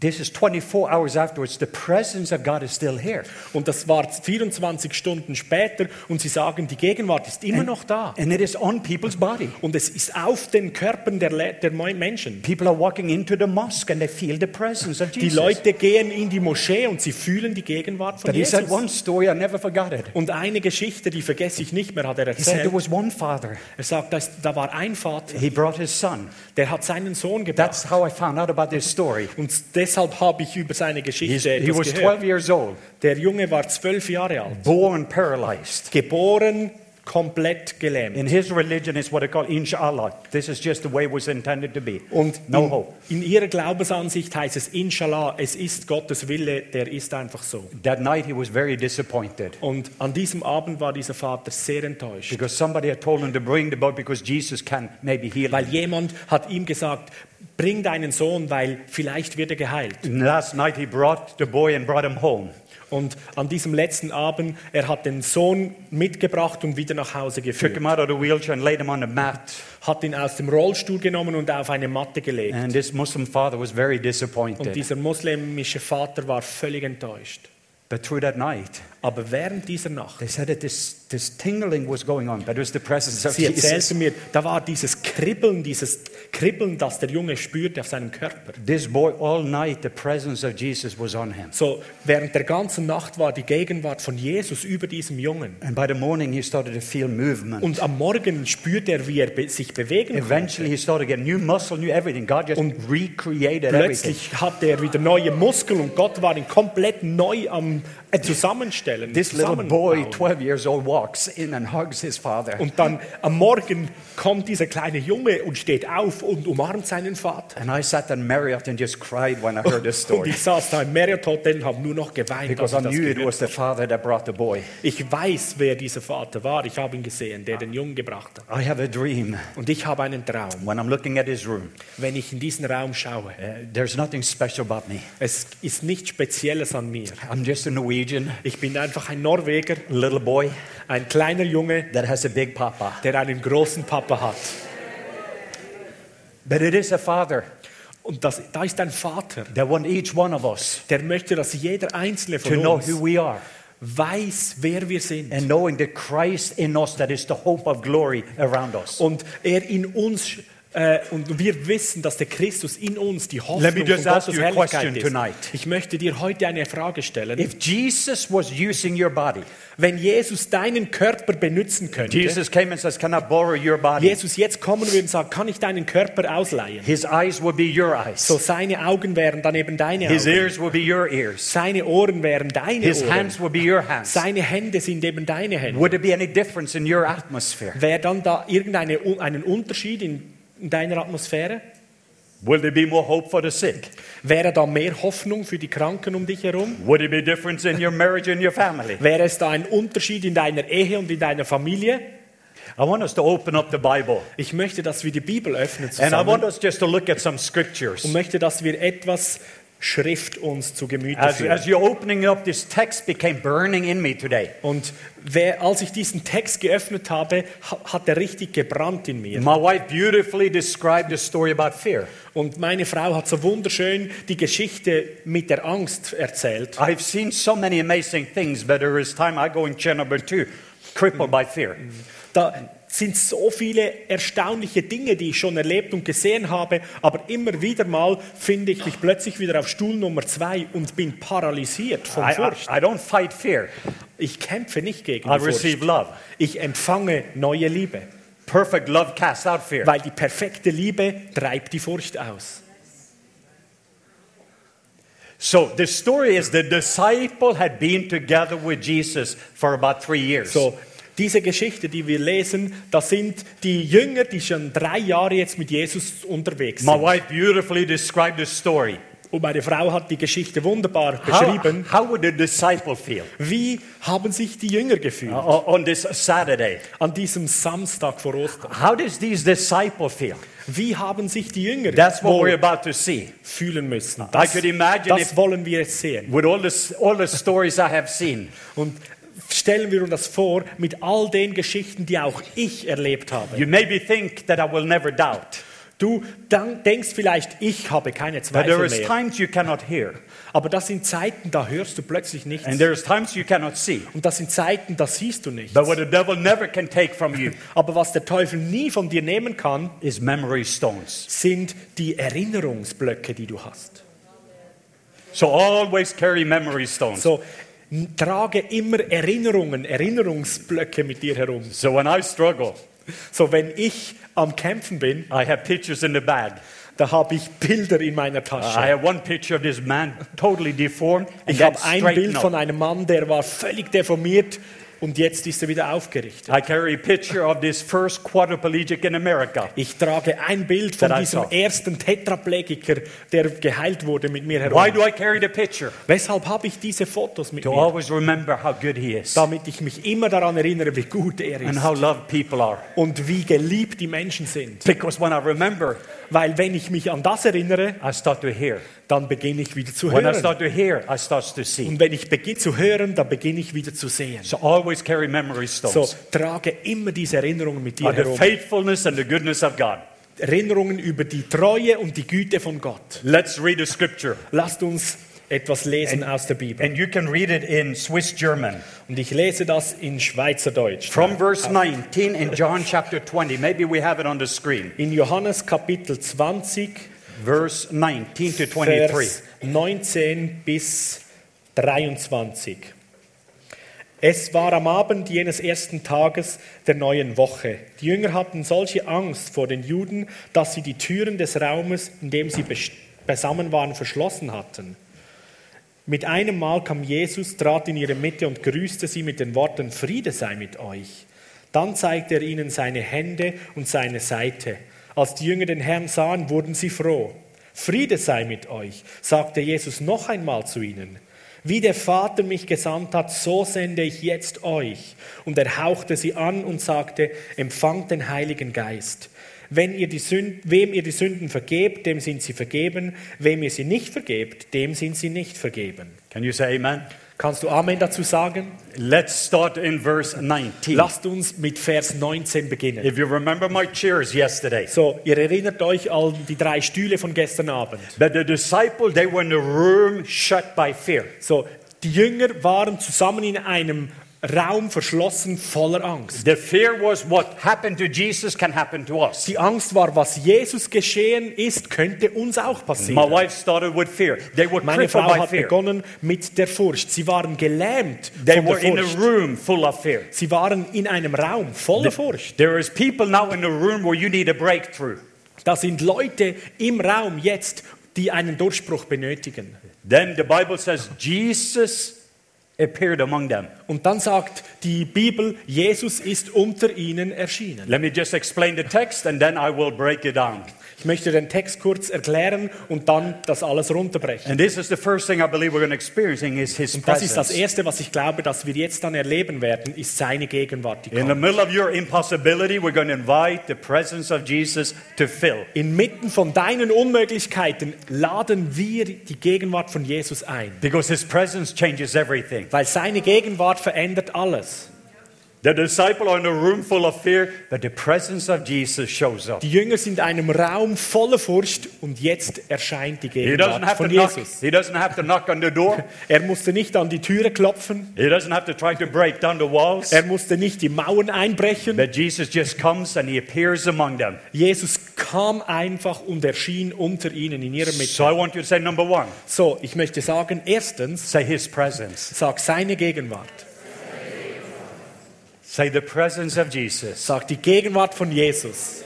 "This is 24 hours afterwards. The presence of God is still here." Und das war 24 Stunden später und sie sagen, die Gegenwart ist immer noch da. And it is on people's body. Und es ist auf den Körpern der, der Menschen. People are walking into the mosque and they feel the presence of Die Jesus. Leute gehen in die Moschee und sie fühlen die Gegenwart von But he said Jesus. one story, I never forgot it. Und eine Geschichte, die vergesse ich nicht mehr, hat er He said erzählt. there was one father. Er sagt, da war ein Vater, He brought his son. der hat seinen Sohn gebracht. That's how I found out about this story. Und deshalb habe ich über seine Geschichte he etwas was gehört. 12 years old, Der Junge war zwölf Jahre alt, born paralyzed. geboren komplett gelähmt. In his religion, it's what they call inshallah. This is just the way it was intended to be. Und no in, hope. in ihrer Glaubensansicht heißt es, Inshallah, es ist Gottes Wille, der ist einfach so. That night, he was very disappointed Und an diesem Abend war dieser Vater sehr enttäuscht, because somebody had told him to bring the boy because Jesus can maybe heal weil jemand hat ihm gesagt, bring deinen Sohn, weil vielleicht wird er geheilt. And last night, he brought the boy and brought him home. Und an diesem letzten Abend, er hat den Sohn mitgebracht und wieder nach Hause Took geführt, him out of the wheelchair and laid him on the mat. hat ihn aus dem Rollstuhl genommen und auf eine Matte gelegt. And this Muslim father was very Und disappointed. dieser muslimische Vater war völlig enttäuscht. But through that night, Aber während dieser Nacht, they said that this, this tingling was going on, but it was the presence of sie Jesus. mir, da war dieses Kribbeln, dieses Kribbeln, das der Junge spürte auf seinem Körper. This boy, all night, the presence of Jesus was on him. So, während der ganzen Nacht war die Gegenwart von Jesus über diesem Jungen. And by the morning, he started to feel movement. Und am Morgen spürte er, wie er be sich bewegen konnte. Eventually, he started to get new muscle, new everything. God just Und recreated everything. Plötzlich hatte er wieder neue Muskeln und Gott war ihn komplett neu am Zusammenstellen. This little boy, zusammenbauen. 12 years old, walks in and hugs his father. Und dann am Morgen kommt dieser kleine Junge und steht auf und umarmt seinen Vater. And I sat in Marriott and just cried when I heard this Und story ich saß da im Marriott Hotel und habe nur noch geweint. because I ich, das knew it gehört was the father that brought the boy. habe. ich weiß, wer dieser Vater war. Ich habe ihn gesehen, der den Jungen gebracht hat. I have a dream Und ich habe einen Traum. when I'm looking at his room. Wenn ich in diesen Raum schaue, Uh, there's nothing special about me. es ist nichts Spezielles an mir. I'm just a Norwegian Ich bin einfach ein Norweger, little boy ein kleiner Junge, that has a big papa. der einen großen Papa hat. But it is a father Und das, da ist ein Vater, that wants each one of us der möchte, dass jeder einzelne to von know uns who we are weiß, wer wir sind. and knowing that Christ in us, that is the hope of glory around us. Und er in uns, äh, und wir wissen, dass der Christus in uns die Hoffnung Let me von ask Gottes you a Herrlichkeit ist. tonight. Ich möchte dir heute eine Frage stellen. If Jesus was using your body, Wenn Jesus deinen Körper benutzen könnte, Jesus came and says, Can I borrow your body? Jesus jetzt kommen würde und sagen, kann ich deinen Körper ausleihen? His eyes will be your eyes, So seine Augen wären dann eben deine His Augen. ears will be your ears, Seine Ohren wären deine His Ohren. hands will be your hands. Seine Hände sind eben deine Hände. Would there be any difference in your atmosphere? Wäre dann da irgendeinen Unterschied in, in deiner Atmosphäre? Will there be more hope for the sick? Wäre da mehr Hoffnung für die Kranken um dich herum? Would there be difference in your marriage and your family? Wäre es da ein Unterschied in deiner Ehe und in deiner Familie? I want us to open up the Bible. Ich möchte, dass wir die Bibel öffnen And I want zusammen us just to look at some scriptures. und möchte, dass wir etwas Schrift uns zu Gemüte As, führen. as you're opening up, this text became burning in me today. Und wer, als ich diesen Text geöffnet habe, ha- hat er richtig gebrannt in mir. My wife beautifully described the story about fear. Und meine Frau hat so wunderschön die Geschichte mit der Angst erzählt. I've seen so many amazing things, but there is time I go in chair number two, crippled by fear. Da, sind so viele erstaunliche Dinge, die ich schon erlebt und gesehen habe, aber immer wieder mal finde ich mich plötzlich wieder auf Stuhl Nummer zwei und bin paralysiert von I, I, Furcht. I don't fight fear. Ich kämpfe nicht gegen I Furcht. receive love. Ich empfange neue Liebe, Perfect love casts out fear. weil die perfekte Liebe treibt die Furcht aus. So the story is the disciple had been together with Jesus for about three years. So, diese Geschichte, die wir lesen, das sind die Jünger, die schon drei Jahre jetzt mit Jesus unterwegs My sind. wife beautifully described the story. Und meine Frau hat die Geschichte wunderbar How, beschrieben. how would the disciple feel Wie haben sich die Jünger gefühlt uh, on this Saturday? an diesem Samstag vor Ostern? How does these disciples feel? Wie haben sich die Jünger That's what we're about to see. fühlen müssen? I Das, could imagine das wollen wir jetzt sehen. With all the, all the stories I have seen, Und stellen wir uns das vor mit all den Geschichten, die auch ich erlebt habe. you maybe think that I will never doubt. Du denkst vielleicht, ich habe keine But there Zweifel is mehr. times you cannot hear, Aber das sind Zeiten, da hörst du plötzlich nichts. and there is times you cannot see. Und das sind Zeiten, da siehst du nichts. But what the devil never can take from you Aber was der Teufel nie von dir nehmen kann, is memory stones. sind die Erinnerungsblöcke, die du hast. So always carry memory stones. So, trage immer Erinnerungen, Erinnerungsblöcke mit dir herum. So when I struggle, So, wenn ich am Kämpfen bin, I have pictures in the bag. da habe ich Bilder in meiner I Tasche. have one picture of this man totally deformed Ich habe ein Bild von einem Mann, der war völlig deformiert und jetzt ist er wieder aufgerichtet. I carry a picture of this first quadriplegic in America. Ich trage ein Bild von diesem ersten Tetraplegiker, der geheilt wurde mit mir Why herum. do I carry the picture? Weshalb habe ich diese Fotos mit To mir? always remember how good he is Damit ich mich immer daran erinnere, wie gut er and ist how loved people are. und wie geliebt die Menschen sind. Because when I remember, Weil wenn ich mich an das erinnere, I start to hear. Dann beginne ich wieder zu When I hören. start to hear, I start to see. Und wenn ich beginne zu hören, dann beginne ich wieder zu sehen. So always carry memory So, stones trage immer diese Erinnerungen mit dir the herum. faithfulness and the goodness of God. Erinnerungen über die Treue und die Güte von Gott. Let's read the scripture. Lasst uns etwas lesen aus der Bibel. And you can read it in Swiss German. Und ich lese das in Schweizerdeutsch. From verse 19 in John chapter 20. Maybe we have it on the screen. In Johannes Kapitel 20, Verse 19 to 23. Vers 19 bis 23. Es war am Abend jenes ersten Tages der neuen Woche. Die Jünger hatten solche Angst vor den Juden, dass sie die Türen des Raumes, in dem sie beisammen waren, verschlossen hatten. Mit einem Mal kam Jesus, trat in ihre Mitte und grüßte sie mit den Worten, Friede sei mit euch. Dann zeigte er ihnen seine Hände und seine Seite. Als die Jünger den Herrn sahen, wurden sie froh. Friede sei mit euch, sagte Jesus noch einmal zu ihnen. Wie der Vater mich gesandt hat, so sende ich jetzt euch. Und er hauchte sie an und sagte, empfangt den Heiligen Geist. Wenn ihr die Sünd, wem ihr die Sünden vergebt, dem sind sie vergeben. Wem ihr sie nicht vergebt, dem sind sie nicht vergeben. Can you say amen? Kannst du Amen dazu sagen? Let's start in verse 19. Lasst uns mit Vers 19 beginnen. If you remember my cheers yesterday, So, ihr erinnert euch an die drei Stühle von gestern Abend. that the disciples, they were in a room shut by fear. So, die Jünger waren zusammen in einem Raum verschlossen voller Angst. The fear was what happened to Jesus can happen to us. Die Angst war, was Jesus geschehen ist, könnte uns auch My passieren. wife started with fear. They were Meine Frau by hat fear. begonnen mit der Furcht. Sie waren gelähmt They were in a room full of fear. Sie waren in einem Raum voller Furcht. There is people now in the room where you need a breakthrough. Da sind Leute im Raum jetzt, die einen Durchbruch benötigen. Then the Bible says Jesus appeared among them. Und dann sagt die Bibel, Jesus ist unter ihnen erschienen. Let me just explain the text and then I will break it down. Ich möchte den Text kurz erklären und dann das alles runterbrechen. And this is the first thing I believe we're going to experiencing is his Und das ist das. Erste, was ich glaube, dass wir jetzt dann erleben werden, ist seine Gegenwart. Die In the kommt. middle of your impossibility, we're going to invite the presence of Jesus to fill. Inmitten von deinen Unmöglichkeiten laden wir die Gegenwart von Jesus ein, Because his presence changes everything. weil seine Gegenwart verändert alles. The disciple are in a room full of fear, but the presence of Jesus shows up. Die Jünger sind in einem Raum voller Furcht und jetzt erscheint die Gegenwart von knock. Jesus. He doesn't have to knock on the door. Er musste nicht an die Türe klopfen, He doesn't have to try to break down the walls. er musste nicht die Mauern einbrechen. But Jesus just comes and he appears among them. Jesus kam einfach und erschien unter ihnen in ihrer Mitte. So I want you to say number one, So, ich möchte sagen, erstens, say his presence. sag seine Gegenwart. Say the presence of Jesus. Sag die Gegenwart von Jesus.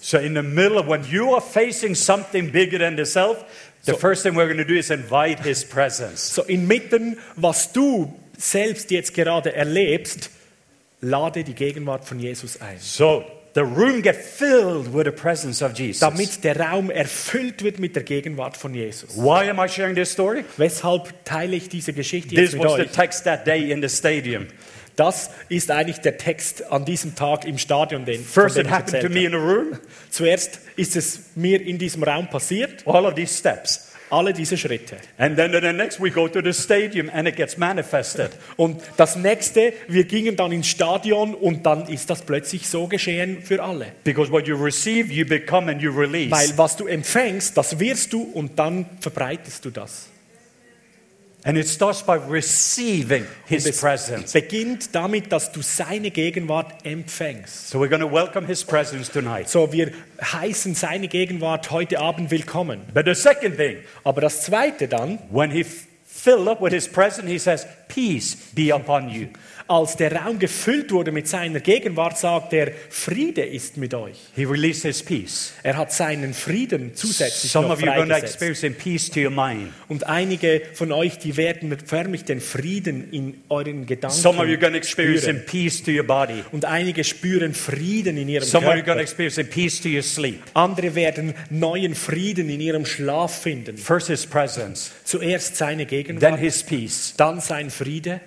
So in the middle of when you are facing something bigger than the self, the So- first thing we're going to do is invite his presence. So inmitten, was du selbst jetzt gerade erlebst, lade die Gegenwart von Jesus ein. So the room get filled with the presence of Jesus. Damit der Raum erfüllt wird mit der Gegenwart von Jesus. Why am I sharing this story? Weshalb teile ich diese Geschichte jetzt This mit was the euch? text that day in the stadium. Das ist eigentlich der Text an diesem Tag im Stadion, den First, it happened to me in a room. habe. Zuerst ist es mir in diesem Raum passiert, All of these steps. alle diese Schritte. And then the next we go to the stadium and it gets manifested. Und das nächste, wir gingen dann ins Stadion und dann ist das plötzlich so geschehen für alle. Because what you receive, you become and you release. Weil was du empfängst, das wirst du und dann verbreitest du das. And it starts by receiving his Und es presence. beginnt damit, dass du seine Gegenwart empfängst. So we're going to welcome his presence tonight. So, wir heißen seine Gegenwart heute Abend willkommen. But the second thing, Aber das zweite dann, when he filled up with his presence, he says, Peace be upon you. Als der Raum gefüllt wurde mit seiner Gegenwart, sagt er, Friede ist mit euch. He released his peace. Er hat seinen Frieden zusätzlich Some noch freigesetzt. experience peace to your mind. Und einige von euch, die werden förmlich den Frieden in euren Gedanken Some of you to experience spüren. peace to your body. Und einige spüren Frieden in ihrem Some you are Körper. experience peace to your sleep. Andere werden neuen Frieden in ihrem Schlaf finden. First his presence, Zuerst seine then Gegenwart, his peace. dann sein Friede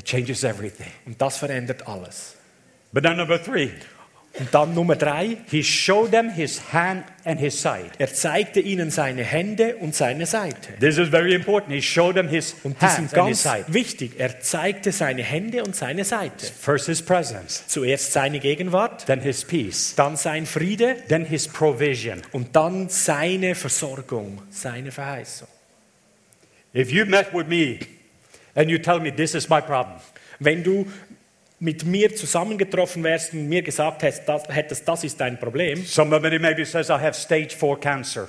It changes everything. und das verändert alles. But then number three, Und dann Nummer drei, he showed them his hand and his side. er zeigte ihnen seine Hände und seine Seite. This is very important. He showed them his Und and his ganz side. wichtig. Er zeigte seine Hände und seine Seite. First his presence, Zuerst seine Gegenwart, then his peace, dann sein Friede then his provision. und dann seine Versorgung, seine Verheißung. If you met with me and you tell me this is my problem, Wenn du mit mir zusammengetroffen wärst und mir gesagt hättest, das, hättest, das ist dein Problem, somebody maybe says I have stage four cancer,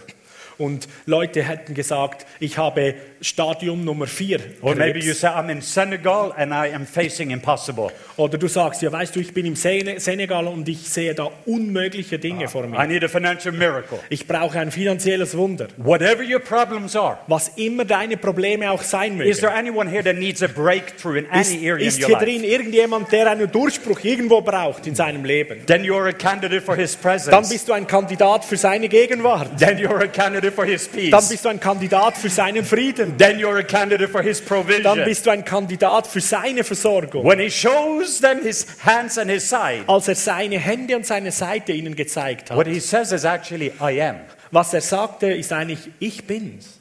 und Leute hätten gesagt, ich habe Stadium Nummer 4 or maybe you say I'm in Senegal and I am facing impossible. Oder du sagst, ja weißt du, ich bin im Sene- Senegal und ich sehe da unmögliche Dinge vor I mir. need a financial miracle. Ich brauche ein finanzielles Wunder. Whatever your problems are, Was immer deine Probleme auch sein is there mögen. anyone here that needs a breakthrough in Ist, any area in ist your hier life? drin irgendjemand, der einen Durchbruch irgendwo braucht in seinem Leben? Then you're a candidate for his Dann presence. bist du ein Kandidat für seine Gegenwart. Then you're a candidate for his Dann peace. bist du ein Kandidat für seinen Frieden. Then you're a candidate for his Dann provision. bist du ein Kandidat für seine Versorgung. When he shows them his hands and his side, Als er seine Hände und seine Seite ihnen gezeigt what hat. he says is actually, I am. Was er sagte, ist eigentlich, ich bin's.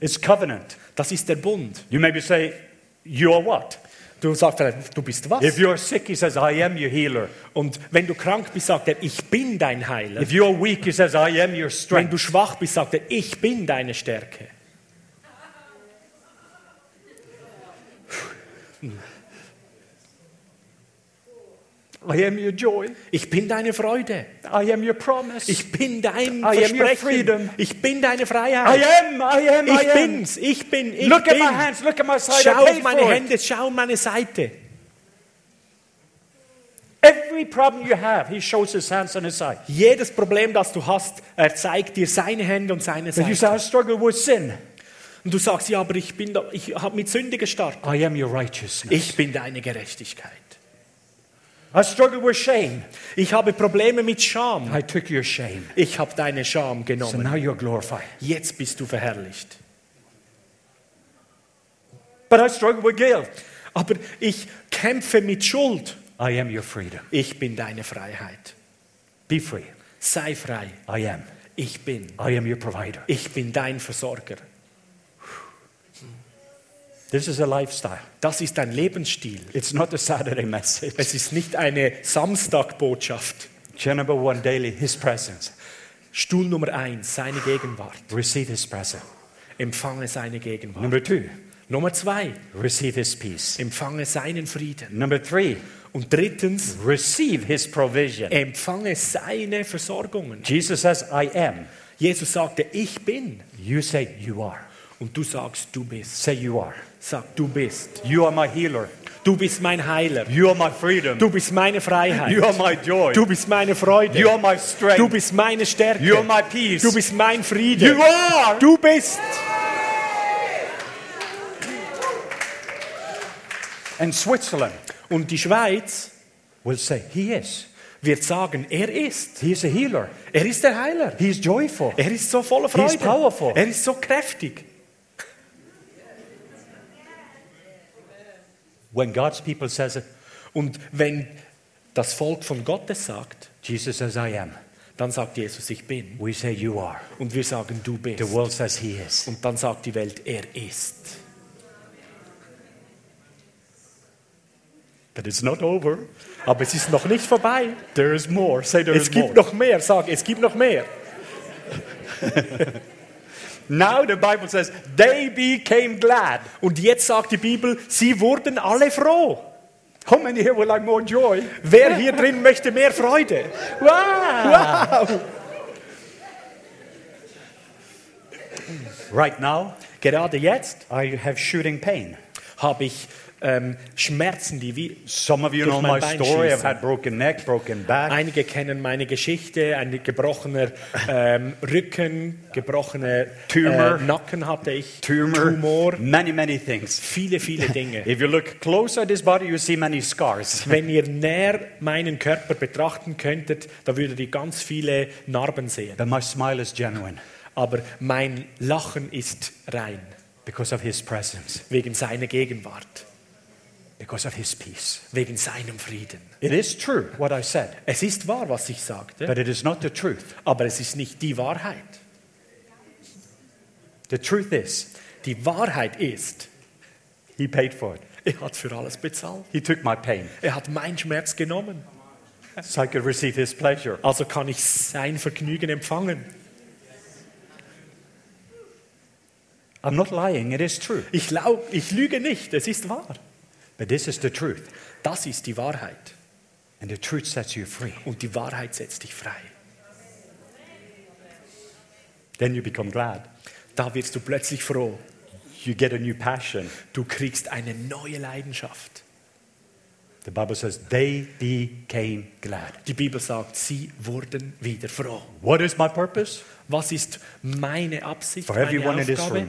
It's covenant. Das ist der Bund. You maybe say, You are what? Du sagst, du bist was? If you're sick, he says, I am your healer. Und wenn du krank bist, sagt er, ich bin dein Heiler. If you're weak, he says, I am your Wenn strength. du schwach bist, sagt er, ich bin deine Stärke. I am your joy. Ich bin deine Freude. I am your promise. Ich bin dein I am your Versprechen. freedom. Ich bin deine I Freiheit. am, I am, I Ich am. bin's. Ich bin. Ich Look at bin. my hands, look at my side. Schau I auf meine for it. Hände, schau auf meine Seite. Every problem you have, he shows his hands on his side. Jedes Problem, das du hast, er zeigt dir seine Hände und seine But you say, Seite. I struggle with sin. Und du sagst, ja, aber ich bin da, ich habe mit Sünde gestartet. I am your righteousness. Ich bin deine Gerechtigkeit. I struggle with shame. Ich habe Probleme mit Scham. I took your shame. Ich habe deine Scham So genommen. now you're glorified. Jetzt bist du verherrlicht. But I struggle with guilt. Aber ich kämpfe mit Schuld. I am your freedom. Ich bin deine Freiheit. Be free. Sei frei. I am. Ich bin. I am your provider. Ich bin dein Versorger. This is a lifestyle. Das ist ein Lebensstil. It's not a Saturday message. Es ist nicht eine Samstagbotschaft. Chair number one daily, His presence. Stuhl Nummer eins, seine Gegenwart. Receive His presence. Empfange seine Gegenwart. Number two, Nummer zwei, receive His peace. empfange seinen Frieden. Number three, Und drittens, receive His provision. empfange seine Versorgungen. Jesus says, I am. Jesus sagte, ich bin. You say, You are. Und du sagst, du bist. Say, You are. Sag, du bist. You are my healer. Du bist mein Heiler. You are my freedom. Du bist meine Freiheit. You are my joy. Du bist meine Freude. You are my strength. Du bist meine Stärke. You are my peace. Du bist mein Friede. You are. Du bist. And Switzerland Und die Schweiz will say, He is. wird sagen, er ist. He is a healer. Er ist der Heiler. He is joyful. Er ist so voller Freude. powerful. Er ist so kräftig. When God's people says it, Und wenn das Volk von Gottes sagt, Jesus says, I am. dann sagt Jesus, ich bin. We say, You are. Und wir sagen, du bist. The world says, He is. Und dann sagt die Welt, er ist. But it's not over. Aber es ist noch nicht vorbei. There is more. Say, there Es is more. gibt noch mehr. Sag, es gibt noch mehr. Now the Bible says, They became glad. Und jetzt sagt die Bibel, sie wurden alle froh. How many here would like more joy? Wer hier drin möchte mehr Freude? Wow! Right now, Gerade jetzt I have shooting pain. habe ich ähm, Schmerzen, die wie Some of you Durch know mein my Bein story. I've had broken neck, broken back. Einige kennen meine Geschichte, ein gebrochener ähm, Rücken, gebrochener Tumor. Äh, Nacken hatte ich, tumor, Tumor, many, many things. viele, viele Dinge. If you look closer at this body, you see many scars. Wenn ihr näher meinen Körper betrachten könntet, da würdet ihr ganz viele Narben sehen. But my smile is genuine Aber mein Lachen ist rein, because of His presence, wegen seiner Gegenwart, because of His peace. wegen seinem Frieden. It is true what I said, Es ist wahr, was ich sagte, but it is not the truth. aber es ist nicht die Wahrheit. The truth is, Die Wahrheit ist, He paid for it. er hat für alles bezahlt. He took my pain, Er hat meinen Schmerz genommen. so I could receive His pleasure. Also kann ich sein Vergnügen empfangen. I'm not lying, it is true. Ich, lau ich lüge nicht, es ist wahr. But this is the truth. Das ist die Wahrheit. And the truth sets you free. Und die Wahrheit setzt dich frei. Then you become glad. Da wirst du plötzlich froh. You get a new passion. Du kriegst eine neue Leidenschaft. The Bible says they became glad. Die Bibel sagt, sie wurden wieder froh. What is my purpose? Was ist meine Absicht, For meine everyone in this room.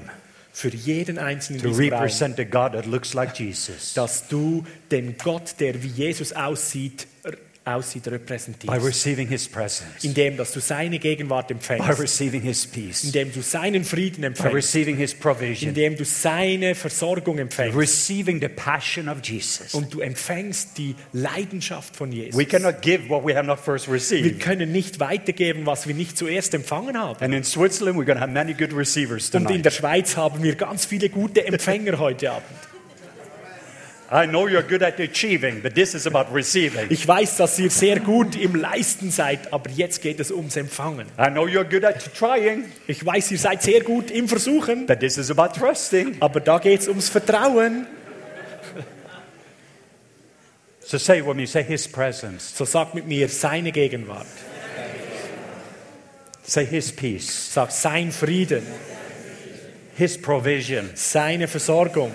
Für jeden Einzelnen To represent a God that looks like Jesus. dass du den Gott, der wie Jesus aussieht, aussieht, By repräsentierst. receiving His presence. Indem, dass du seine Gegenwart By empfängst. receiving His peace. Indem du seinen Frieden By empfängst. receiving His provision. Indem du seine Versorgung empfängst. Receiving the passion of Jesus. Und du empfängst die Leidenschaft von Jesus. We cannot give what we have not first Wir received. können nicht weitergeben, was wir nicht zuerst empfangen haben. And in Switzerland, we're going to have many good receivers Und in tonight. der Schweiz haben wir ganz viele gute Empfänger heute Abend. I know you're good at achieving, but this is about receiving. Ich weiß, dass ihr sehr gut im Leisten seid, aber jetzt geht es ums Empfangen. I know you're good at trying, Ich weiß, ihr seid sehr gut im Versuchen, but this is about trusting. aber da geht es ums Vertrauen. So say with me, say His presence, So sag mit mir seine Gegenwart. say His peace, Sag sein Frieden, His provision, seine Versorgung.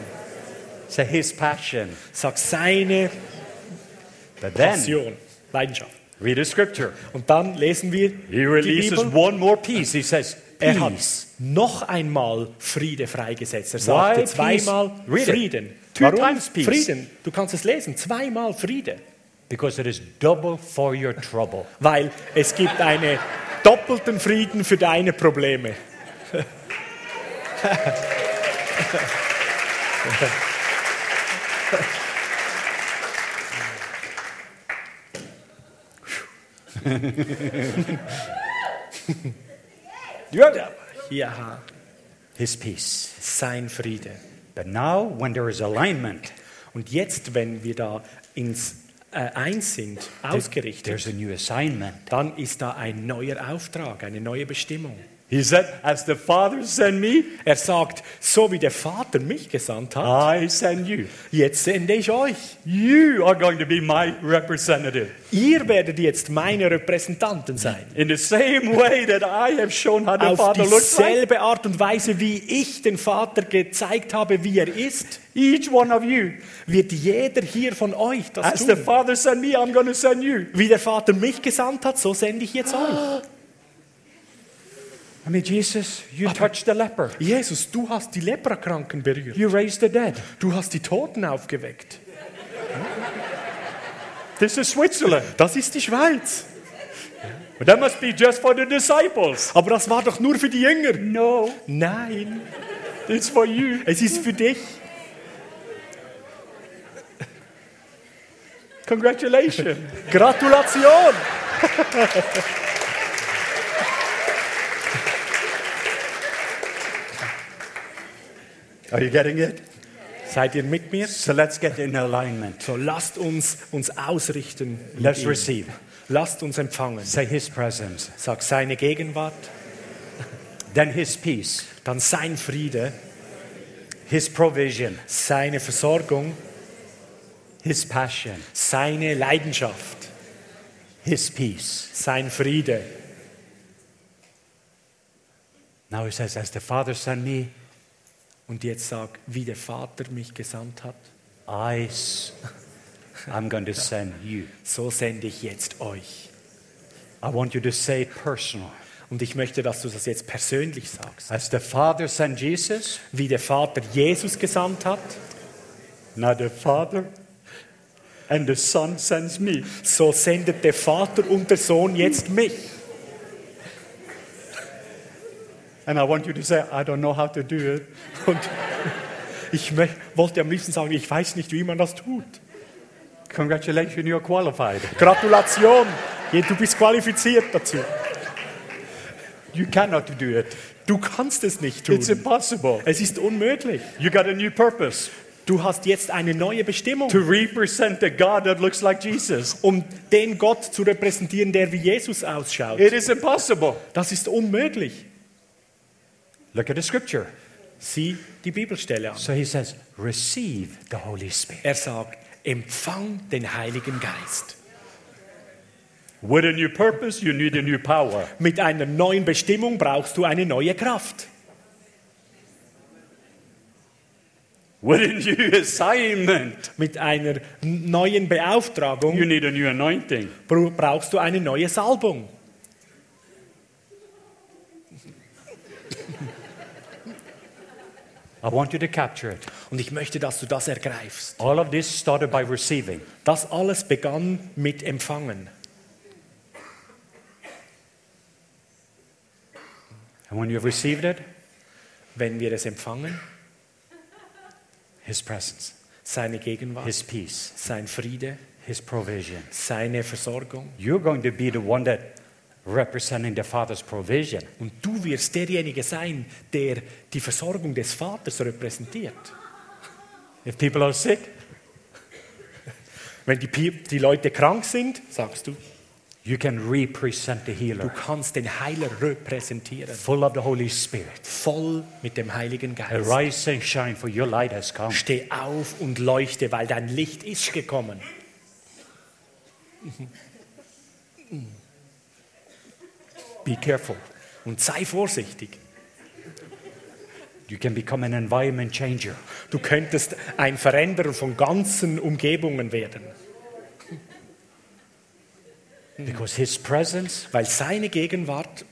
Say His passion. Sag seine But then, Passion, Leidenschaft. read the scripture. Und dann lesen wir He die releases Bibel. one more peace. He says, Er hat peace. noch einmal Friede freigesetzt. Er sagte peace? zweimal it. Frieden. Two Warum times peace. Frieden? Du kannst es lesen. Zweimal Friede. Because it is double for your trouble. Weil es gibt einen doppelten Frieden für deine Probleme. Ja, His peace. sein Friede. But now, when there is alignment, Und jetzt, wenn wir da ins äh, Eins sind, there's ausgerichtet, a new assignment. dann ist da ein neuer Auftrag, eine neue Bestimmung. He said, As the Father sent me, Er sagt, so wie der Vater mich gesandt hat, I send you. jetzt sende ich euch. You are going to be my representative. Ihr werdet jetzt meine Repräsentanten sein. In the same way that I have shown how the Auf Father looks like, dieselbe Art und Weise, wie ich den Vater gezeigt habe, wie er ist, each one of you, wird jeder hier von euch das as the tun. Father sent me, I'm going to send you. Wie der Vater mich gesandt hat, so sende ich jetzt euch. I mean, Jesus, you touched the leper, Jesus, du hast die Leprakranken berührt. you raised the dead. Du hast die Toten aufgeweckt. This is Switzerland. Das ist die Schweiz. But that must be just for the disciples. Aber das war doch nur für die Jünger. No, Nein, it's for you. es ist für dich. Congratulations. Gratulation! Are you getting it? Seid ihr mit mir? So let's get in alignment. So lasst uns uns ausrichten. Let's receive. Lasst uns empfangen. Say His presence. Sag seine Gegenwart, Then His peace, dann sein Friede, His provision, seine Versorgung, His passion, seine Leidenschaft, His peace. sein Friede. Now He says, As the Father sent me, Und jetzt sag, wie der Vater mich gesandt hat, I, I'm going to send you. so sende ich jetzt euch. I want you to say it personal. Und ich möchte, dass du das jetzt persönlich sagst. As the Father sent Jesus, Wie der Vater Jesus gesandt hat, now the Father and the Son sends me. so sendet der Vater und der Sohn jetzt mich. And I want you to say, I don't know how to do it. Und ich wollte am liebsten sagen, ich weiß nicht, wie man das tut. Congratulations, you're qualified. Gratulation, du bist qualifiziert dazu. You cannot do it. Du kannst es nicht It's tun. impossible. Es ist unmöglich. You got a new purpose Du hast jetzt eine neue Bestimmung, to represent the God that looks like Jesus. um den Gott zu repräsentieren, der wie Jesus ausschaut. It is impossible. Das ist unmöglich. Look at the scripture. Sieh die Bibelstelle an. So he says, receive the Holy Spirit. Er sagt, empfang den Heiligen Geist. With a new purpose, you need a new power. Mit einer neuen Bestimmung brauchst du eine neue Kraft. With a new assignment, Mit einer neuen Beauftragung you need a new anointing. br- brauchst du eine neue Salbung. I want you to capture it. Und ich möchte, dass du das ergreifst. All of this started by receiving. Das alles begann mit Empfangen. And when you've received it, Wenn wir es empfangen, His presence, seine Gegenwart, His peace, sein Friede, His provision. seine Versorgung. You're going to be the one that representing the Father's provision. Und du wirst derjenige sein, der die Versorgung des Vaters repräsentiert. If people are sick, Wenn die, die Leute krank sind, sagst du, you can represent the du healer, kannst den Heiler repräsentieren. full of the Holy Spirit. Voll mit dem Heiligen Geist. Arise and shine, for your light has come. Steh auf und leuchte, weil dein Licht ist gekommen. Be careful. Und sei vorsichtig. You can become an environment changer. Du könntest ein Veränderer von ganzen Umgebungen werden. Because His presence Weil seine Gegenwart,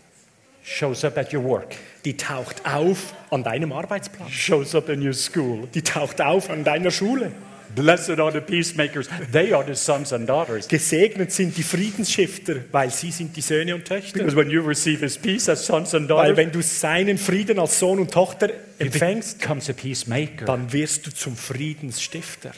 shows up at your work, die taucht auf an deinem Arbeitsplatz. shows up in your school. Die taucht auf an deiner Schule. Blessed are the peacemakers, they are the sons and daughters. Gesegnet sind die Friedensstifter, weil sie sind die Söhne und Töchter. Because when you receive His peace as sons and Weil daughters, wenn du seinen Frieden als Sohn und Tochter empfängst, becomes a peacemaker. dann wirst du zum Friedensstifter.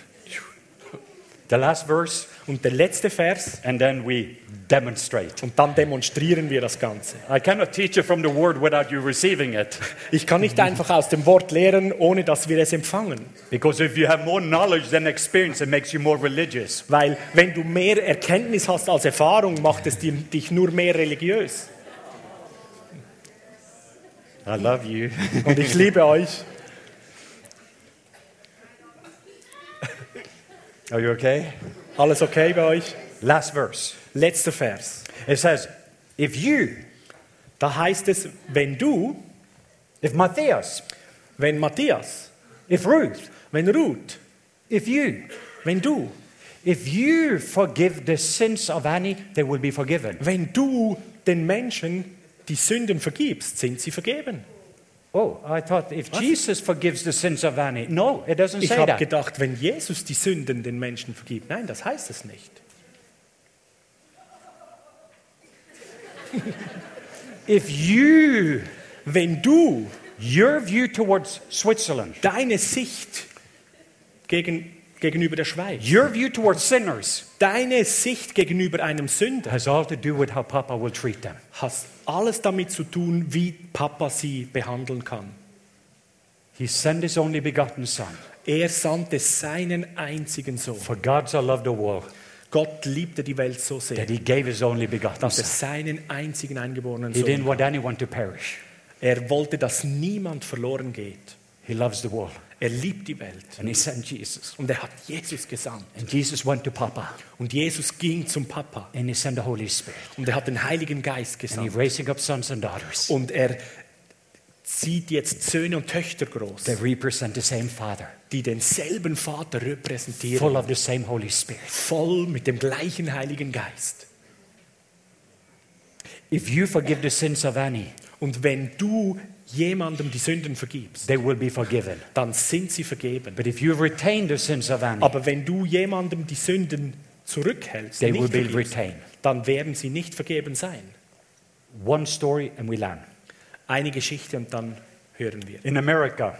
The last verse Und der letzte Vers, and then we demonstrate. und dann demonstrieren wir das Ganze. I cannot teach you from the word without you receiving it. Ich kann nicht einfach aus dem Wort lehren, ohne dass wir es empfangen. Because if you have more knowledge than experience, it makes you more religious. Weil wenn du mehr Erkenntnis hast als Erfahrung, macht es dich nur mehr religiös. I love you. Und ich liebe euch. Are you okay? Alles okay bei euch? Last verse. Letzter Vers. It says, If you, Da heißt es, wenn du, if Matthias, wenn Matthias, if Ruth, wenn Ruth, if you, wenn du, if you forgive the sins of any, they will be forgiven. wenn du den Menschen die Sünden vergibst, sind sie vergeben. Oh, I thought if Jesus forgives the sins of any. No, it doesn't Ich say habe that. gedacht, wenn Jesus die Sünden den Menschen vergibt. Nein, das heißt es nicht. If you, Wenn du your view towards Switzerland, deine Sicht gegen, gegenüber der Schweiz, your view towards sinners, deine Sicht gegenüber einem Sünder, has all to do with how Papa will treat them. hat alles damit zu tun, wie Papa sie behandeln kann. He sent his only begotten Son. Er sandte seinen einzigen Sohn. For God so loved the world Gott liebte die Welt so sehr, that he gave his only begotten dass er Son. seinen einzigen eingeborenen He didn't want anyone to perish. Er wollte, dass niemand verloren geht. He loves the world. Er liebt die Welt. And he sent Jesus. Und er hat Jesus gesandt. And Jesus went to Papa. Und Jesus ging zum Papa. And he sent the Holy Spirit. Und er hat den Heiligen Geist And he gesandt. raising up sons and daughters. Und er zieht jetzt Söhne und Töchter groß, They represent the same Father. die denselben Vater repräsentieren. Full of the same Holy Spirit. voll mit dem gleichen Heiligen Geist. If you forgive the sins of any, Und wenn du jemandem die Sünden vergibst, they will be forgiven. dann sind sie vergeben. But if you retain the sins of any, Aber wenn du jemandem die Sünden zurückhältst, they will be retained. dann werden sie nicht vergeben sein. One story and we land. Eine Geschichte und dann hören wir. In America,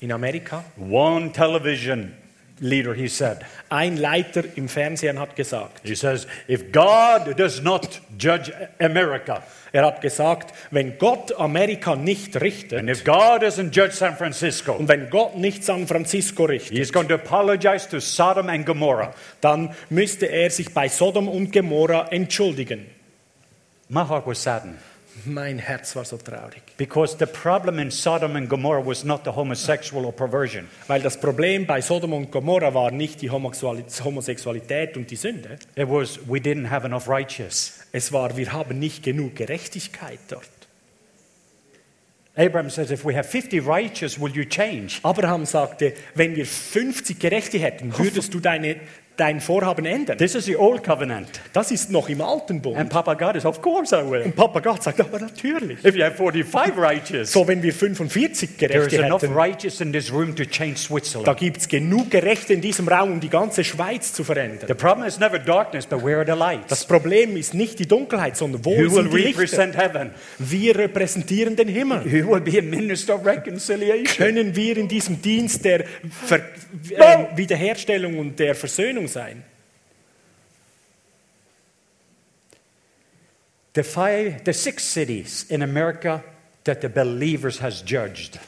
In Amerika, one television leader, he said, ein Leiter im Fernsehen hat gesagt, he says, if God does not judge America, er hat gesagt, wenn Gott Amerika nicht and richtet if God doesn't judge San Francisco, und wenn Gott nicht San Francisco richtet, he's going to apologize to Sodom and Gomorrah. dann müsste er sich bei Sodom und Gomorra entschuldigen. My heart was saddened Mein Herz war so traurig, because the problem in Sodom and Gomorrah was not the homosexual or perversion. weil das Problem bei Sodom und Gomorra war nicht die Homosexuali- Homosexualität und die Sünde, It was we didn't have enough righteous. es war, wir haben nicht genug Gerechtigkeit dort. Abraham says, if we have 50 righteous, will you change? Abraham sagte, wenn wir 50 Gerechte hätten, würdest du deine, dein Vorhaben ändern. This is the old covenant. Das ist noch im alten Bund. And Papa God is, of course I will. Und Papa Gott sagt, aber natürlich. If you have 45 righteous, So, wenn wir 45 there is Gerechte enough hätten, righteous in this room to change da Switzerland. gibt es genug Gerechte in diesem Raum, um die ganze Schweiz zu verändern. The problem is never darkness, but where are the Das lights? Problem ist nicht die Dunkelheit, sondern wo Who will sind die Lichter? represent heaven? Wir repräsentieren den Himmel. Who will be a minister of reconciliation? Können wir in diesem Dienst der Ver äh, Wiederherstellung und der Versöhnung sein? The five, the six cities in America that the believers has judged.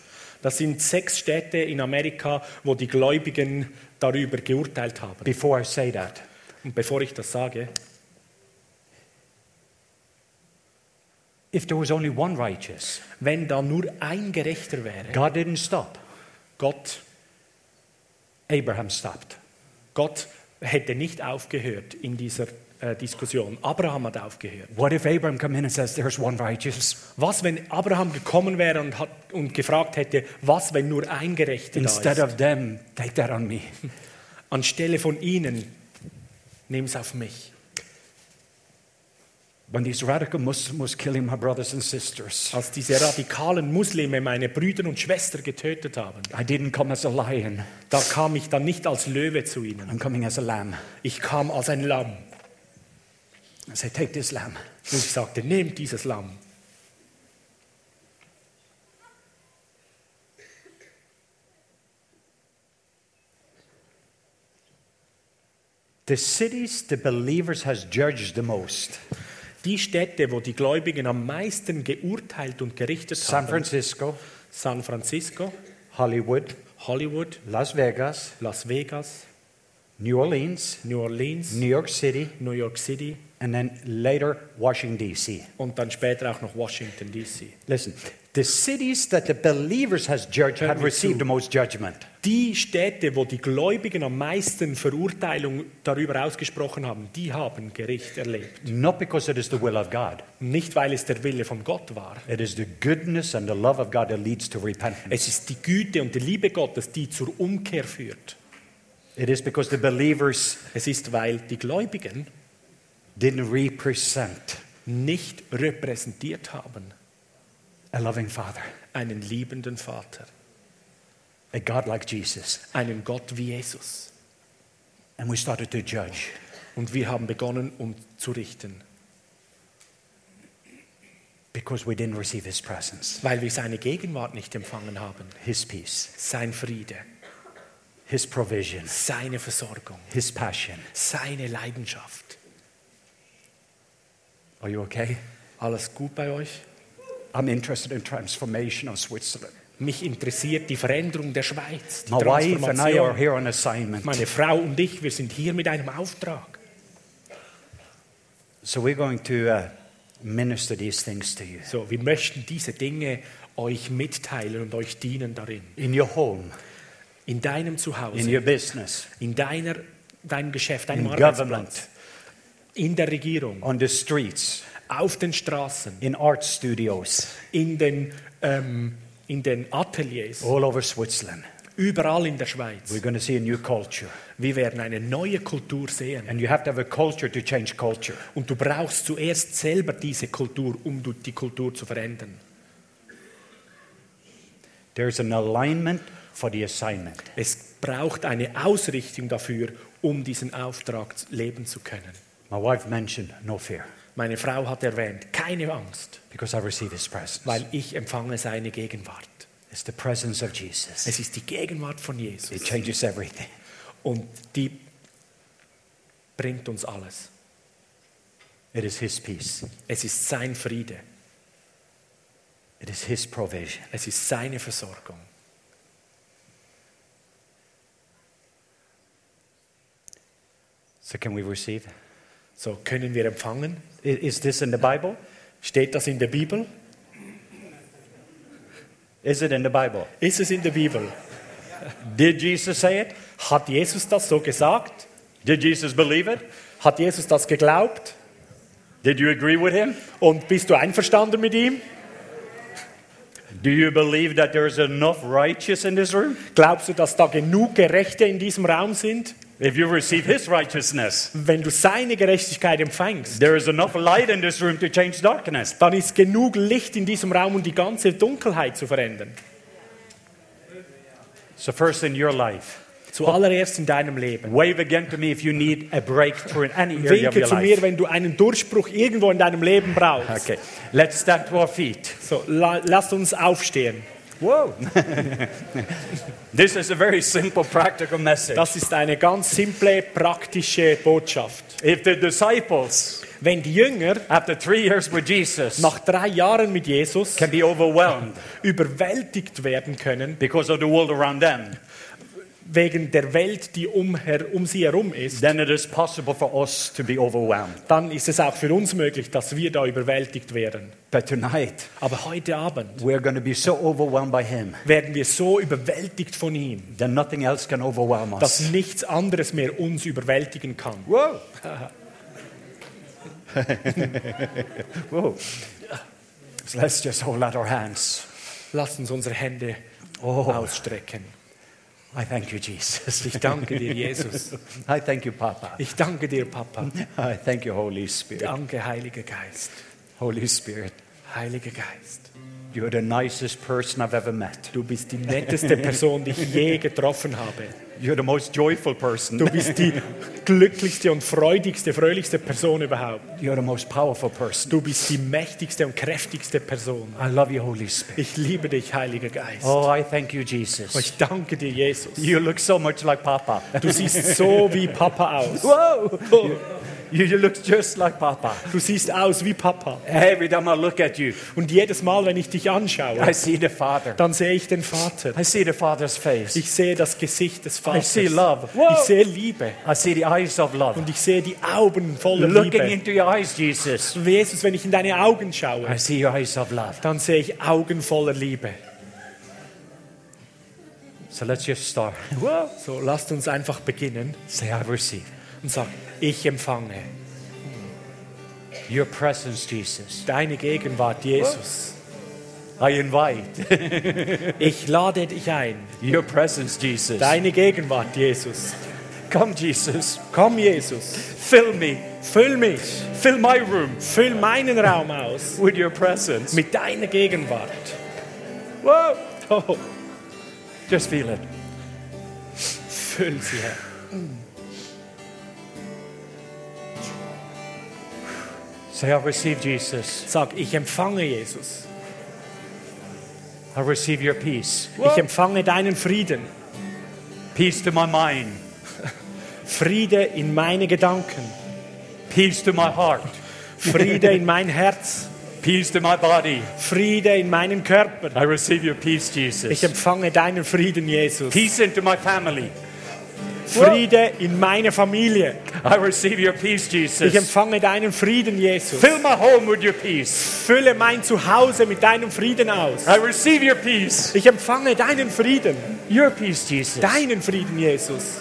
Das sind sechs Städte in Amerika, wo die Gläubigen darüber geurteilt haben. Before I say that, Und bevor ich das sage, if there was only one righteous, wenn da nur ein Gerechter wäre, God didn't stop. Gott, Abraham stopped. Gott hätte nicht aufgehört in dieser äh, Diskussion. Abraham hat aufgehört. What if Abraham come in and says, "There's one righteous"? Was, wenn Abraham gekommen wäre und, hat, und gefragt hätte, was, wenn nur ein Gerechter da Instead ist? of them, take that on me. Anstelle von ihnen, nimm es auf mich. When these radical Muslims was killing my brothers and sisters, Als diese radikalen Muslime meine Brüder und Schwestern getötet haben, I didn't come as a lion. da kam ich dann nicht als Löwe zu ihnen. I'm coming as a lamb. Ich kam als ein Lamm. I say, take this lamb. Und ich sagte, nehmt dieses Lamm. The cities the believers has judged the most. Die Städte, wo die Gläubigen am meisten geurteilt und gerichtet San haben, Francisco, San Francisco, Hollywood, Hollywood, Las Vegas, Las Vegas, New Orleans, New Orleans, New York City, New York City. And then later Washington, D.C. und dann später auch noch Washington, D.C. Listen, the cities that the believers has judged had received the most judgment. Die Städte, wo die Gläubigen am meisten Verurteilung darüber ausgesprochen haben, die haben Gericht erlebt. Not because it is the will of God. Nicht, weil es der Wille von Gott war. It is the goodness and the love of God that leads to repentance. Es ist die Güte und die Liebe Gottes, die zur Umkehr führt. It is because the believers Es ist, weil die Gläubigen didn't represent nicht repräsentiert haben a loving Father, einen liebenden Vater, a God like Jesus. einen Gott wie Jesus. And we started to judge. Und wir haben begonnen, um zu richten, because we didn't receive his presence, weil wir seine Gegenwart nicht empfangen haben. his peace, Sein Friede, his provision, seine Versorgung, his passion. seine Leidenschaft. Are you okay? Alles gut bei euch? I'm interested in transformation of Switzerland. Mich interessiert die Veränderung der Schweiz. My wife and I are here on assignment. Meine Frau und ich, wir sind hier mit einem Auftrag. So we're going to uh, minister these things to you So, wir möchten diese Dinge euch mitteilen und euch dienen darin. in your home, In deinem in Zuhause, your business, in deiner, deinem Geschäft, deinem in Arbeitsplatz, government, in der Regierung, on the streets, auf den Straßen, in art studios, in den, ähm, in den Ateliers, all over Switzerland. überall in der Schweiz. We're going to see a new culture. Wir werden eine neue Kultur sehen. And you have to have a culture to change culture. Und du brauchst zuerst selber diese Kultur, um die Kultur zu verändern. There's an alignment for the assignment. Es braucht eine Ausrichtung dafür, um diesen Auftrag leben zu können. My wife mentioned no fear Meine Frau hat erwähnt, keine Angst, because I receive his presence. weil ich empfange seine Gegenwart. It's the presence of Jesus. Es ist die Gegenwart von It Jesus changes everything. und die bringt uns alles. It is his peace. Es ist sein Friede, It is his provision. es ist seine Versorgung. So can we receive? So können wir empfangen. Is this in the Bible? Steht das in der Bibel? Is it in the Bible? Ist es in der Bibel? Did Jesus say it? Hat Jesus das so gesagt? Did Jesus believe it? Hat Jesus das geglaubt? Did you agree with him? Und bist du einverstanden mit ihm? Do you believe that there is enough righteous in this room? Glaubst du, dass da genug Gerechte in diesem Raum sind? If you receive his righteousness, Wenn du seine Gerechtigkeit empfängst, there is enough light in this room to change darkness. dann ist genug Licht in diesem Raum, um die ganze Dunkelheit zu verändern. So, first in your life, Zuallererst in deinem Leben. wave again to me if you need a breakthrough in any area of Winke your zu mir, life. wenn du einen Durchbruch irgendwo in deinem Leben brauchst. Okay, let's stand to our feet. So, la, lasst uns aufstehen. Whoa. this is a very simple, practical message. Das ist eine ganz simple, praktische Botschaft. If the disciples, Wenn die Jünger after three years with Jesus, nach drei Jahren mit Jesus can be overwhelmed überwältigt werden können, because of the world around them, wegen der Welt, die um, her, um sie herum ist, then it is possible for us to be overwhelmed. dann ist es auch für uns möglich, dass wir da überwältigt werden. But tonight, Aber heute Abend we're going to be so overwhelmed by Him werden wir so überwältigt von ihm, that nothing else can overwhelm dass us. nichts anderes mehr uns überwältigen kann. Whoa. So let's just hold out our hands. Lass uns unsere Hände Oh. ausstrecken. I thank you, Jesus. Ich danke dir, Jesus. I thank you, Papa. Ich danke dir, Papa. I thank you, Holy Spirit. Danke, Heiliger Geist. Holy Spirit, Heiliger Geist, you're the nicest person I've ever met. du bist die netteste Person, die ich je getroffen habe. You're the most joyful person. Du bist die glücklichste und freudigste, fröhlichste Person überhaupt. You're the most powerful person. Du bist die mächtigste und kräftigste Person. I love you, Holy Spirit. Ich liebe dich, Heiliger Geist. Oh, I thank you, Jesus. ich danke dir, Jesus. You look so much like Papa. Du siehst so wie Papa aus. Whoa! You, you look just like Papa. Du siehst aus wie Papa. Every time I look at you, Und jedes Mal, wenn ich dich I anschaue, see the Father. dann sehe ich den Vater. I see the Father's face. Ich sehe das Gesicht des I Vaters. see love. Ich sehe Liebe. I see the eyes of love. Und ich sehe die Augen voller Looking Liebe. into your eyes, Jesus. Jesus, wenn ich in deine Augen schaue, I see your eyes of love. dann sehe ich Augen voller Liebe. So let's just start. Whoa. So, lasst uns einfach beginnen Say, I receive und sagen, ich empfange your presence, Jesus. deine Gegenwart, Jesus. I invite Ich lade dich ein, your presence, Jesus. deine Gegenwart, Jesus. Come, Jesus. Komm, Jesus, Fill me. füll mich, Fill my room füll meinen Raum aus with your presence. mit deiner Gegenwart. Whoa. Oh, Just feel it. füll sie, Herr. Say, I receive Jesus. Sag, ich empfange Jesus. I receive your peace. Ich empfange deinen Frieden. Peace to my mind. Friede in meine Gedanken. Peace to my heart. Friede in mein Herz. Peace to my body. Friede in meinen Körper. I receive your peace, Jesus. Ich empfange deinen Frieden, Jesus. Peace into my family. Friede in meine Familie. I receive your peace, Ich Jesus. empfange deinen Frieden, Jesus. Fill my home with your peace. Fülle mein Zuhause mit deinem Frieden aus. I receive your peace. Ich empfange deinen Frieden. Your peace, Jesus. Deinen Frieden, Jesus.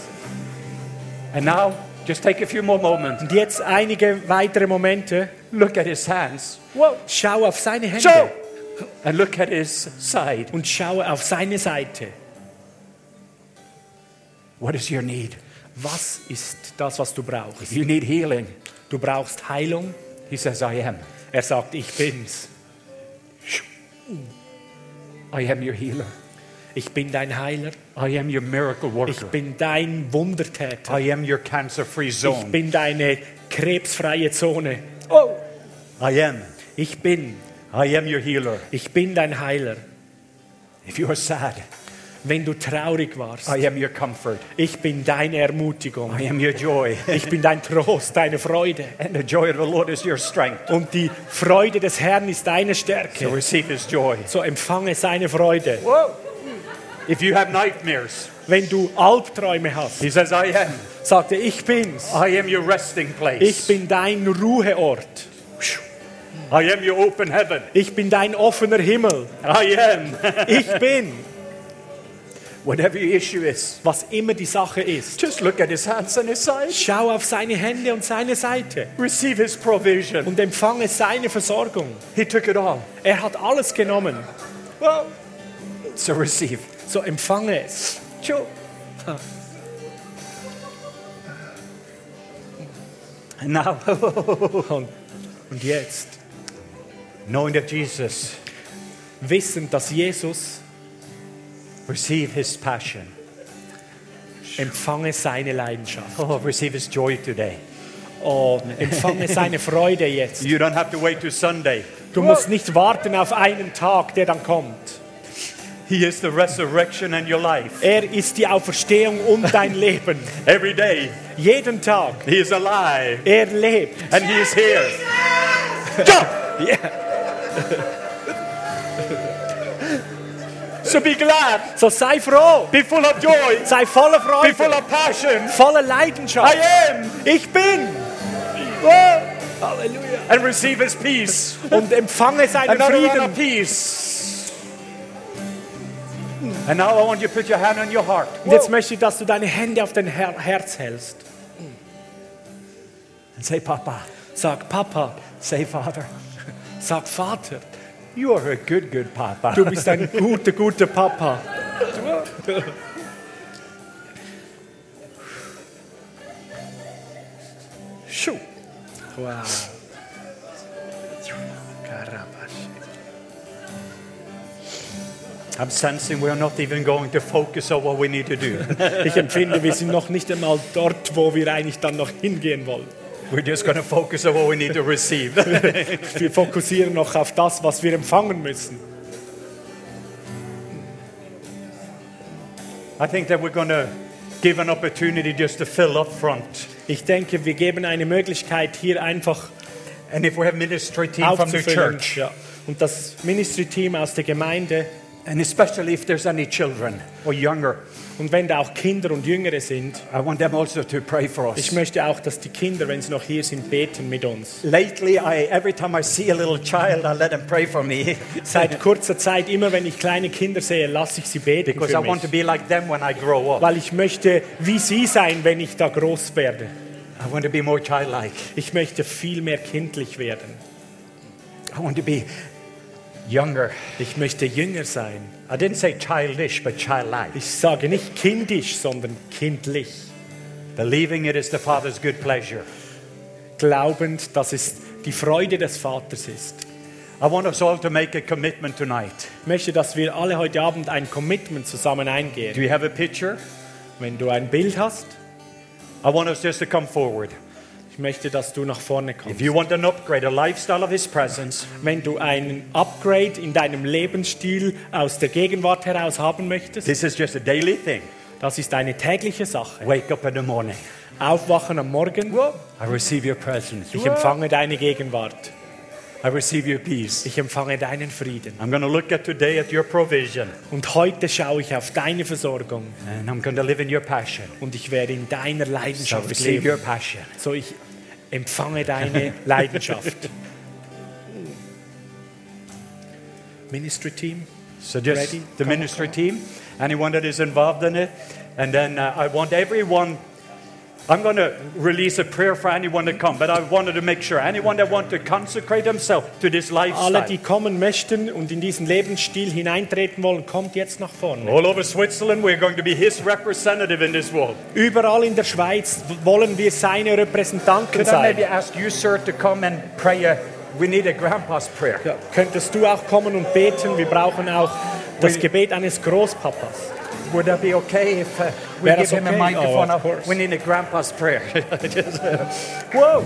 And now, just take a few more moments. Und jetzt einige weitere Momente. Look at his hands. Schau auf seine Hände Show. And look at his side. und schaue auf seine Seite. What is your need? Was ist das, was du brauchst? If you need healing, Du brauchst Heilung. he says, I am. Er sagt, ich bin's. I am your healer. Ich bin dein Heiler. I am your miracle Ich worker. bin dein Wundertäter. I am your cancer-free Ich zone. bin deine krebsfreie Zone. I am. Ich bin. I am your healer. Ich bin dein Heiler. If you are sad, Wenn du traurig warst, I am your comfort. ich bin deine Ermutigung. I am your joy. Ich bin dein Trost, deine Freude. And the joy of the Lord is your strength. Und die Freude des Herrn ist deine So Stärke. receive his joy. So empfange seine Freude. If you have nightmares, Wenn du Albträume hast, he says, I am. sagte ich bin's. I am your resting place. Ich bin dein Ruheort. I am your open heaven. Ich bin dein offener Himmel. I am. Ich bin, Whatever your issue is, was immer die Sache ist. just look at his hands and his side. Schau auf seine Hände und seine Seite Receive his provision. und empfange seine Versorgung. He took it all. Er hat alles genommen. So receive. So empfange es. Sure. Now, Und, und jetzt, knowing that Jesus wissend, dass Jesus receive his passion. empfange seine Leidenschaft. Oh, receive his joy today. Oh, empfange seine Freude jetzt. You don't have to wait till Sunday. Du musst nicht warten auf einen Tag, der dann kommt. He is the resurrection and your life. Er ist die Auferstehung und dein Leben. Every day, Jeden Tag. he is alive Er lebt. and he is here. So be glad, So sei froh. be full of joy, Sei voller be full Freude. of passion. Voller I Leidenschaft. am, Ich bin. Halleluja. and receive his peace. Und empfange seinen Frieden. peace. And now I want you to put your hand on your heart. Und jetzt möchte ich, dass du deine Hände auf dein Her Herz hältst. And say, Papa, Sag Papa. say, Father, Sag Vater. You are a good, good Papa. Du bist ein guter, guter Papa. Wow. I'm sensing we're not even going to focus on what we need to do. ich empfinde, wir sind noch nicht einmal dort, wo wir eigentlich dann noch hingehen wollen. We're just going to focus on what we need to receive. Wir fokussieren noch auf das, was wir empfangen müssen. I think that we're going to give an opportunity just to fill up front. Ich denke, wir geben eine Möglichkeit, hier einfach And if we have ministry team from the church, Ja. Und das Ministry-Team aus der Gemeinde and especially if there's any children or younger, und wenn da auch Kinder und Jüngere sind, I want them also to pray for ich us. möchte auch, dass die Kinder, wenn sie noch hier sind, beten mit uns. Lately, I, every time I see a little child, I let them pray for me Seit kurzer Zeit, immer wenn ich kleine Kinder sehe, lasse ich sie beten because für I want to be like them when I grow up. Weil ich möchte wie sie sein, wenn ich da groß werde. I want to be more childlike. Ich möchte viel mehr kindlich werden. I want to be younger. Ich möchte jünger sein. I didn't say childish, but childlike. Ich sage nicht kindisch, sondern kindlich. Believing it is the Father's good pleasure. Glaubend, dass es die Freude des Vaters ist. I want us all to make a commitment tonight. Ich möchte, dass wir alle heute Abend ein Commitment zusammen Do eingehen. you have a picture? Wenn du ein Bild hast, I want us just to come forward. Ich möchte, dass du nach vorne If kommst. you want an upgrade, a lifestyle of His presence, Wenn du einen Upgrade in deinem Lebensstil aus der Gegenwart heraus haben möchtest, this is just a daily thing. das ist eine tägliche Sache. Wake up in the morning. Aufwachen am Morgen, I receive your presence. ich empfange deine Gegenwart. I receive your peace. Ich empfange deinen Frieden. I'm going to look at today at your provision, Und heute schaue ich auf deine Versorgung and I'm going to live in your passion. und ich werde in deiner So Leidenschaft receive your leben. passion. So ich empfange deine Leidenschaft. Ministry Team. So just Ready? the Come on, ministry team, anyone that is involved in it, and then uh, I want everyone. I'm going to release a prayer for anyone to come, but I wanted to make sure anyone that want to consecrate himself to this Alle, lifestyle. die kommen möchten und in diesen Lebensstil hineintreten wollen, kommt jetzt nach vorne. All over Switzerland, we're going to be his representative in this world. Überall in der Schweiz wollen wir seine Repräsentanten Could I maybe sein. ask you, sir, to come and pray? A, we need a grandpa's prayer. Ja, könntest du auch kommen und beten? Wir brauchen auch das Gebet eines Großpapas. Would that be okay if uh, we Where give him a microphone? Oh, of course. we need a grandpa's prayer. Just, uh, whoa!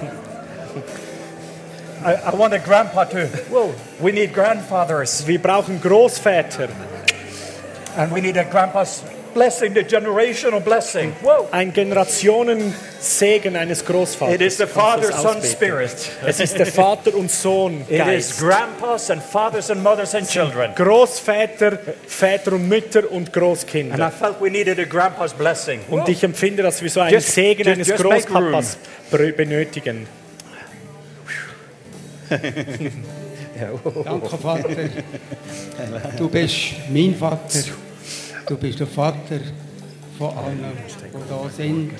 I, I want a grandpa to. Whoa! We need grandfathers, We brauchen Großväter. and we need a grandpa's blessing, the generational blessing. Whoa! Ein Generationensegen eines Großvaters. It is the Father, Son? Spirit. Es ist der Vater und Sohn It is Geist. grandpas and fathers and mothers and children. Großväter, Väter und Mütter und And I Großkinder. felt we needed a grandpa's blessing. Und ich empfinde, dass wir so einen Just- Segen just- eines just Großpapas benötigen. Danke, Vater. Du bist mein Vater. Du bist der Vater von allen, die da sind.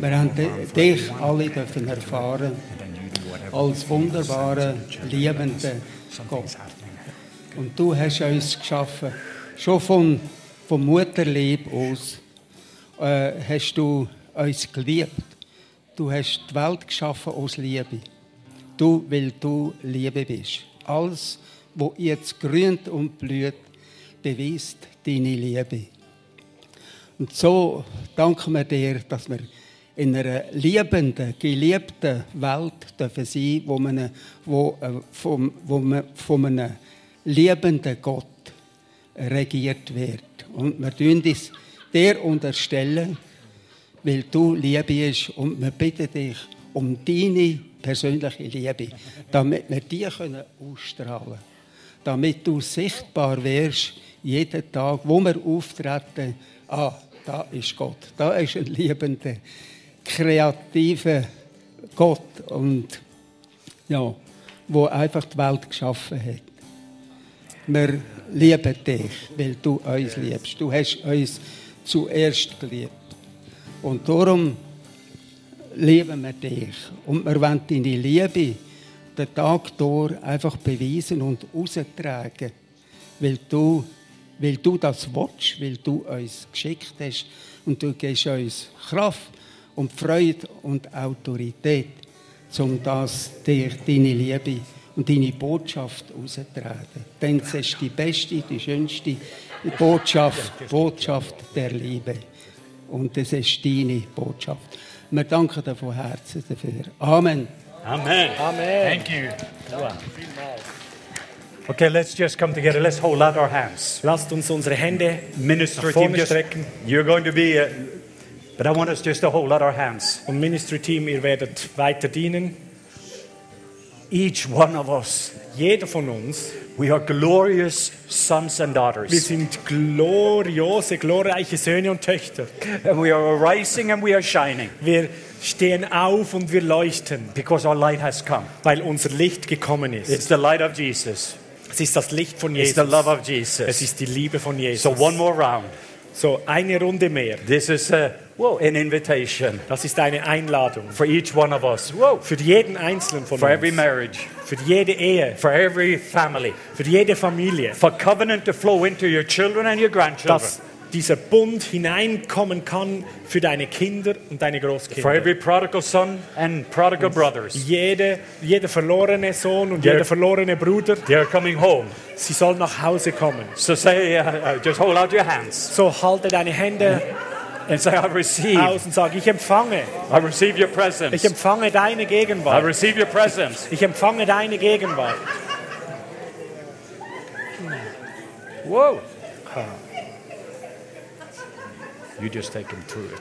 Wir haben dich alle dürfen erfahren als wunderbaren, liebenden Gott. Und du hast uns geschaffen, schon von, vom Mutterleib aus, äh, hast du uns geliebt. Du hast die Welt geschaffen aus Liebe. Du, weil du Liebe bist. Alles, was jetzt grünt und blüht, beweist deine Liebe. Und so danken wir dir, dass wir in einer liebenden, geliebten Welt dürfen sein, wo man, wo, äh, vom, wo man von einem liebenden Gott regiert wird. Und wir tun dies dir unterstellen, weil du Liebe bist und wir bitten dich um deine persönliche Liebe, damit wir die ausstrahlen können. Damit du sichtbar wirst, jeden Tag, wo wir auftreten, ah, da ist Gott, da ist ein liebender, kreativer Gott und ja, wo einfach die Welt geschaffen hat. Wir lieben dich, weil du uns liebst. Du hast uns zuerst geliebt. Und darum lieben wir dich. Und wir wollen deine Liebe den Tag durch einfach beweisen und austragen, weil du, weil du das willst, weil du uns geschickt hast und du gibst uns Kraft und Freude und Autorität, um das dir, deine Liebe und deine Botschaft austragen. Denn es ist die beste, die schönste Botschaft, Botschaft der Liebe. Und es ist deine Botschaft. Wir danken dir von Herzen dafür. Amen. Amen. Amen. Thank you. Okay, let's just come together. Let's hold out our hands. Lasst uns unsere Hände Ministry team, just, strecken. you're going to be, uh, but I want us just to hold out our hands. Und Ministry Team, ihr werdet weiter dienen. Each one of us, Jeder von uns, we are glorious sons and wir daughters. sind gloriose, glorreiche Söhne und Töchter. And we are arising and we are shining Wir stehen auf und wir leuchten, because our light has come. weil unser Licht gekommen ist. It's the light of Jesus. Es ist das Licht von It's Jesus. the love of Es Jesus. ist die Liebe von So Jesus. one more round. So, eine Runde mehr. This is uh, whoa, an invitation Das ist eine Einladung. for each one of us. Whoa. Für jeden Einzelnen von For every uns. marriage, Für jede Ehe. for every family, Für jede Familie. for covenant to flow into your children and your grandchildren, Dass dieser Bund hineinkommen kann für deine Kinder und deine for Großkinder. every prodigal son and prodigal brothers. Jede, jeder verlorene Sohn und jeder verlorene Bruder, They are coming home. sie sollen nach Hause kommen. So say, uh, uh, just hold out your hands So halte deine Hände and say, I receive. aus und sag, ich empfange. I receive your Ich presence. empfange deine I Gegenwart. receive your presence. Ich empfange deine Gegenwart. Whoa. You just take him through it.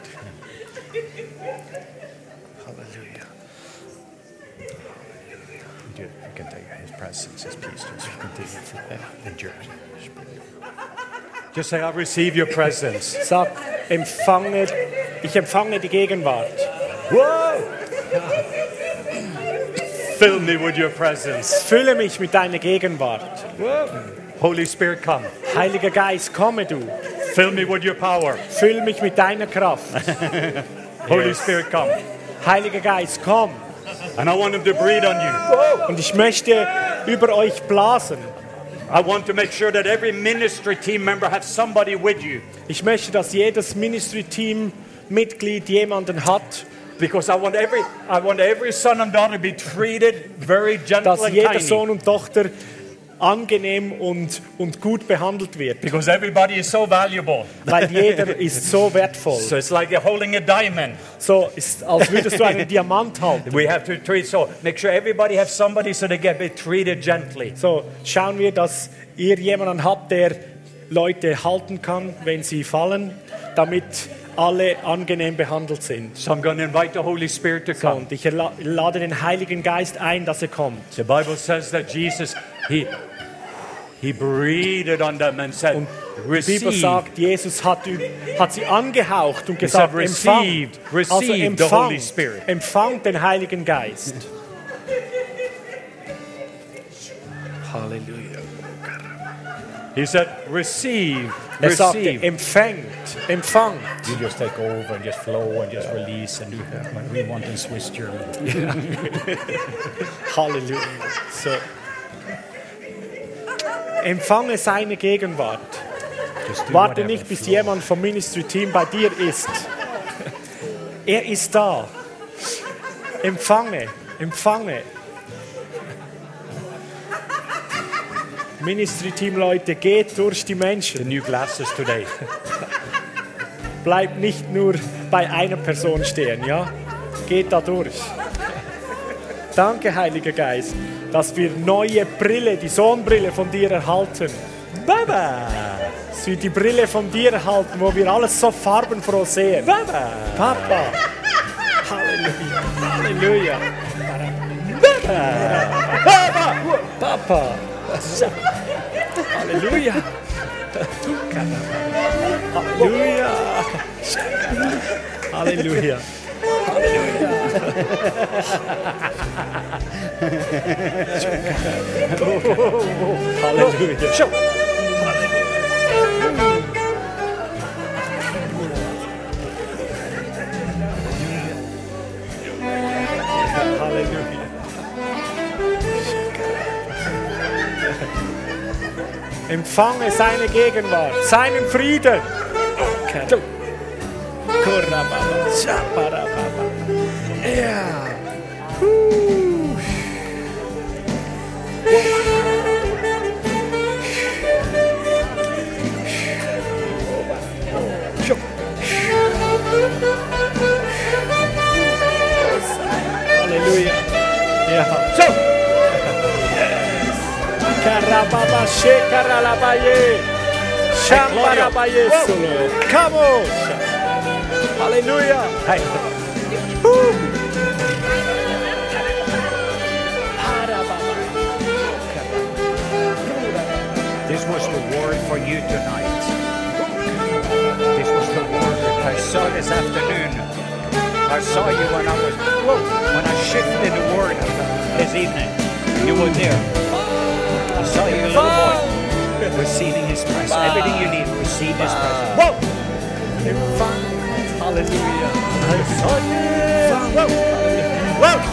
Hallelujah. You can take his presence, his peace, just continue journey. Just say, I receive your presence. Sag, empfange, ich empfange die Gegenwart. Whoa! Fill me with your presence. Fülle mich mit deiner Gegenwart. Holy Spirit, come. Heiliger Geist, komme du. Fill me with your power. Füll mich mit deiner Kraft. Holy Spirit, come. Heiliger Geist, komm. And I want him to breathe on you. Und ich möchte über euch blasen. I want to make sure that every ministry team member has somebody with you. Ich möchte, dass jedes Ministry-Team Mitglied jemanden hat, Because I want every I want every son and daughter to be treated very gently. dass jeder. Sohn und Tochter angenehm und, und gut behandelt wird. Because everybody is so valuable. Weil jeder ist so wertvoll. So it's like you're holding a diamond. So ist, als würdest du einen Diamant halten. We have to treat so make sure everybody has somebody so they get treated gently. So schauen wir, dass ihr jemanden habt, der Leute halten kann, wenn sie fallen, damit alle angenehm behandelt sind. So I'm going to invite the Holy Spirit to So, come. und ich lade den Heiligen Geist ein, dass er kommt. The Bible says that Jesus he he breathed on them and said, Und die Bibel "Receive." sagt, Jesus hat, ü- hat sie angehaucht und He gesagt, said, empfang, "Received, also received the empfang, Holy Spirit." empfang den Heiligen Geist. Halleluja. He said, "Receive, Er sagte, receive." empfängt, empfangt. You just take over and just flow and just release and do what we want in Swiss German. Halleluja. So. Empfange seine Gegenwart. Warte nicht, bis jemand vom Ministry-Team bei dir ist. Er ist da. Empfange, empfange. Ministry-Team-Leute, geht durch die The Menschen. new glasses today. Bleibt nicht nur bei einer Person stehen, ja? Geht da durch. Danke, Heiliger Geist, dass wir neue Brille, die Sonnenbrille von dir erhalten. Baba. Dass wir die Brille von dir erhalten, wo wir alles so farbenfroh sehen. Baba. Papa. Halleluja. Halleluja. Papa. Halleluja. Halleluja. Halleluja. Halleluja. Halleluja. Empfange seine Gegenwart, seinen Frieden. Shaparababa. Ja. Huh. Halleluja. Ja. So. Karababashe karalabaye. Shambarabaye solo. Come on. Halleluja. Hey. You tonight. This was the word I saw this afternoon. I saw you when I was whoa, when I shifted the word this evening. You were there. I saw you, little boy, receiving His presence. Everything you need, receive His presence. Whoa. Halleluja. I saw you. Whoa. Whoa.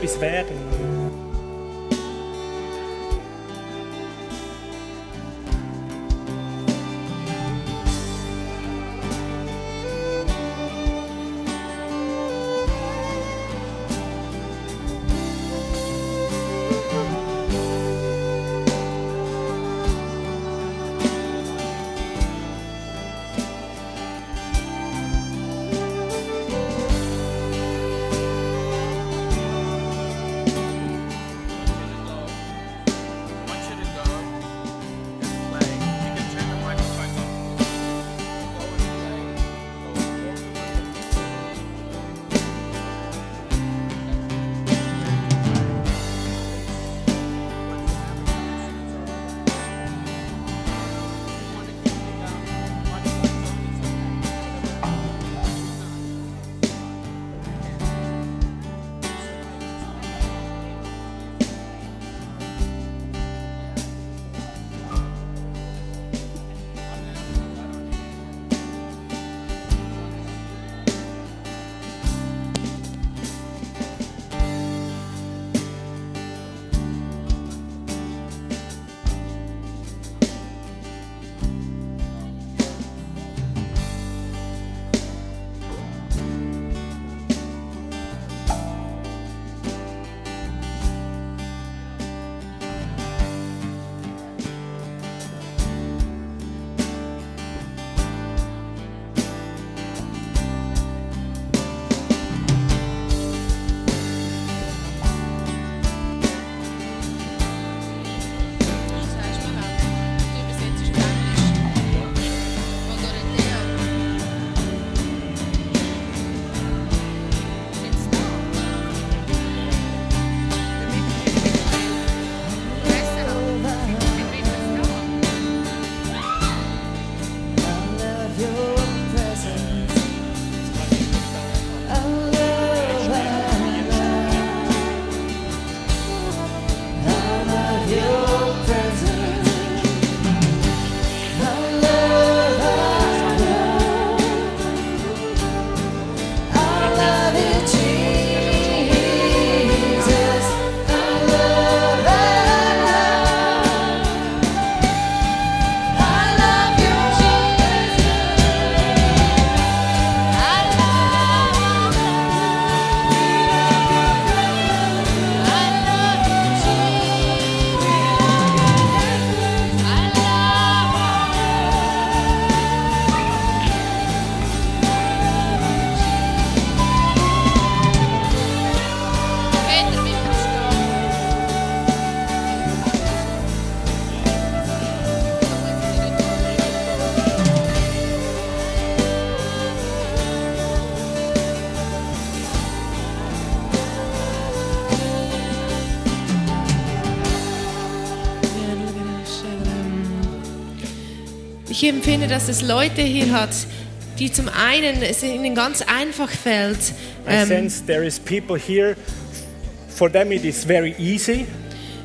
Wenn etwas Ich empfinde, dass es Leute hier hat, die zum einen es ihnen ganz einfach fällt, I ähm, sense there is people here, for them it is very easy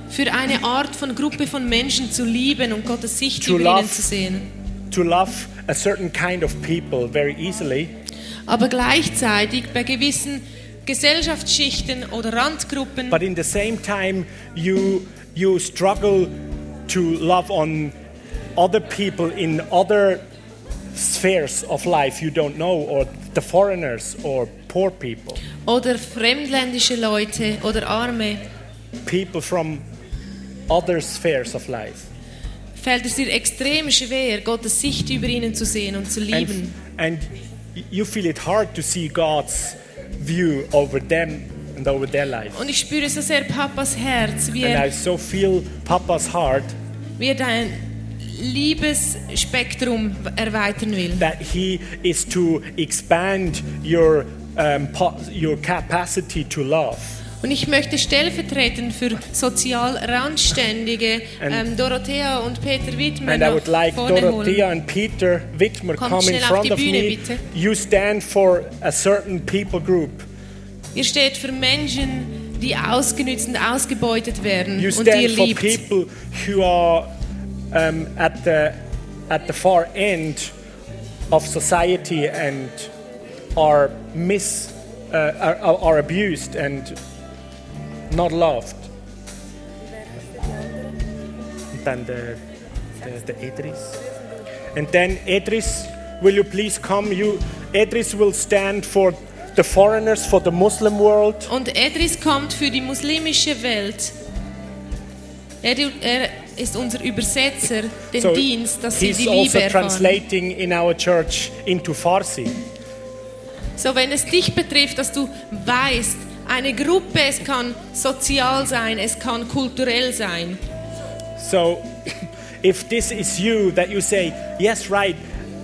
für eine Art von Gruppe von Menschen zu lieben und Gottes Sicht über love. ihnen zu sehen. to love a certain kind of people very easily. Aber gleichzeitig bei gewissen Gesellschaftsschichten oder Randgruppen, But in the same time, you, you struggle to love on other people in other spheres of life you don't know, or the foreigners, or poor people, oder fremdländische Leute oder Arme, people from other spheres of life. fällt es dir extrem schwer, Gottes Sicht über ihnen zu sehen und zu lieben. And, and you feel it hard to see God's view over them and over their life. Und ich spüre so sehr Papas Herz, wie And I er, so feel Papa's heart wie er dein Liebesspektrum erweitern will. that He is to expand your, um, your capacity to love. Und ich möchte stellvertretend für sozial Randständige And- ähm, Dorothea und Peter Wittmer And I would like Dorothea holen. and Peter Wittmer Kommt come in front die of Bühne, me. bitte. You stand for a certain people group. Ihr steht für Menschen, die ausgenützt und ausgebeutet werden You und ihr stand for liebt. people who are um, at, the, at the far end of society and are mis, uh, are, are abused and not loved. And then the, the, the Idris. And then Idris, will you please come? You, Idris will stand for the foreigners, for the Muslim world. Und Edris kommt für die muslimische Welt. Er, er ist unser Übersetzer, den So Dienst, dass sie die also Liebe erfahren. translating in our church into Farsi. So, wenn es dich betrifft, dass du weißt, eine Gruppe, es kann sozial sein, es kann kulturell sein. So, if this is you, that you say, yes, right,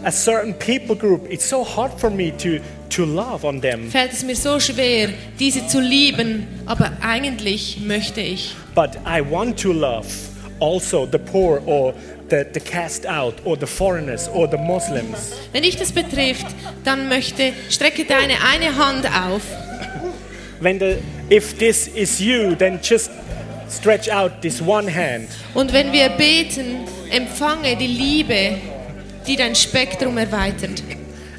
a certain people group, it's so hard for me to, to love on them. Fällt es mir so schwer, diese zu lieben, aber eigentlich möchte ich. But I want to love also the poor or the, the cast out or the foreigners or the Muslims. Wenn dich das betrifft, dann möchte, strecke deine eine Hand auf. When the, if this is you, then just stretch out this one hand. Und wenn wir beten, empfange die Liebe, die dein Spektrum erweitert.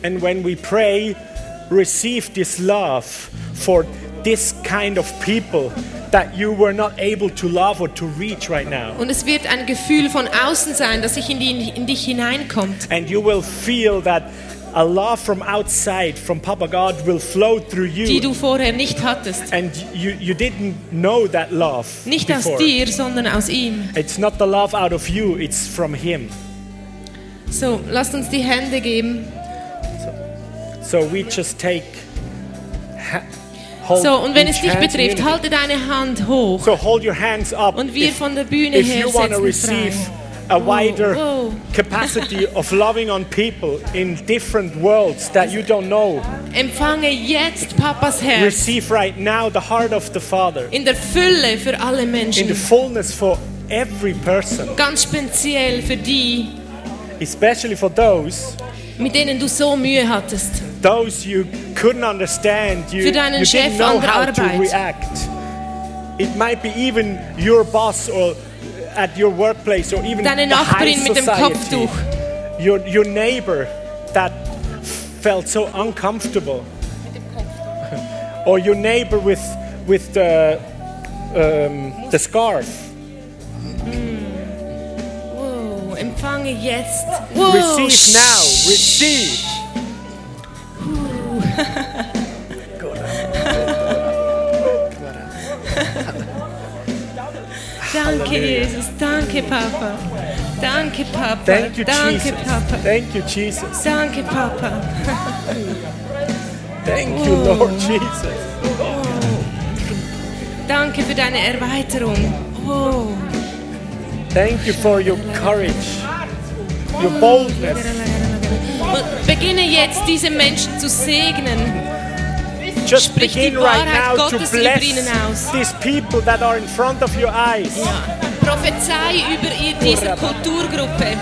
And when we pray, receive this love for this kind of people that you were not able to love or to reach right now. Und es wird ein Gefühl von außen sein, das sich in, die, in dich hineinkommt. And you will feel that a love from outside, from Papa God, will flow through die you. du vorher nicht hattest. And you, you didn't know that love Nicht aus before. dir, sondern aus ihm. It's not the love out of you, it's from Him. So, lasst uns die Hände geben. So we just take. So, und wenn es dich betrifft, halte deine Hand hoch. So hold your hands up. Und wir if, von der Bühne her setzen a wider wow. capacity of loving on people in different worlds that you don't know, Empfange jetzt Papas Herz receive right now the heart of the Father in der Fülle für alle in the Menschen. fullness for every person, Ganz speziell für die, especially for those mit denen du so Mühe hattest. those you couldn't understand, you, Für deinen you Chef didn't know an der how to Arbeit. react. It might be even your boss or at your workplace or even Deine the high Nachbarin mit dem society. Kopftuch. Your, your neighbor that felt so uncomfortable. or your neighbor with, with the, um, the scarf. Empfange jetzt. Wow. Receive now, receive. Danke, Jesus. Danke, Papa. Danke, Papa. Thank you, Danke, Jesus. Papa. Thank you, Jesus. Danke, Papa. Thank you, Lord Jesus. Danke für deine Erweiterung. Oh. Thank you for your courage, your boldness. Und beginne jetzt, diese Menschen zu segnen. Just Sprich begin right now to Gottes bless these people that are in front of your eyes. Prophezei über ihr, diese Kulturgruppe.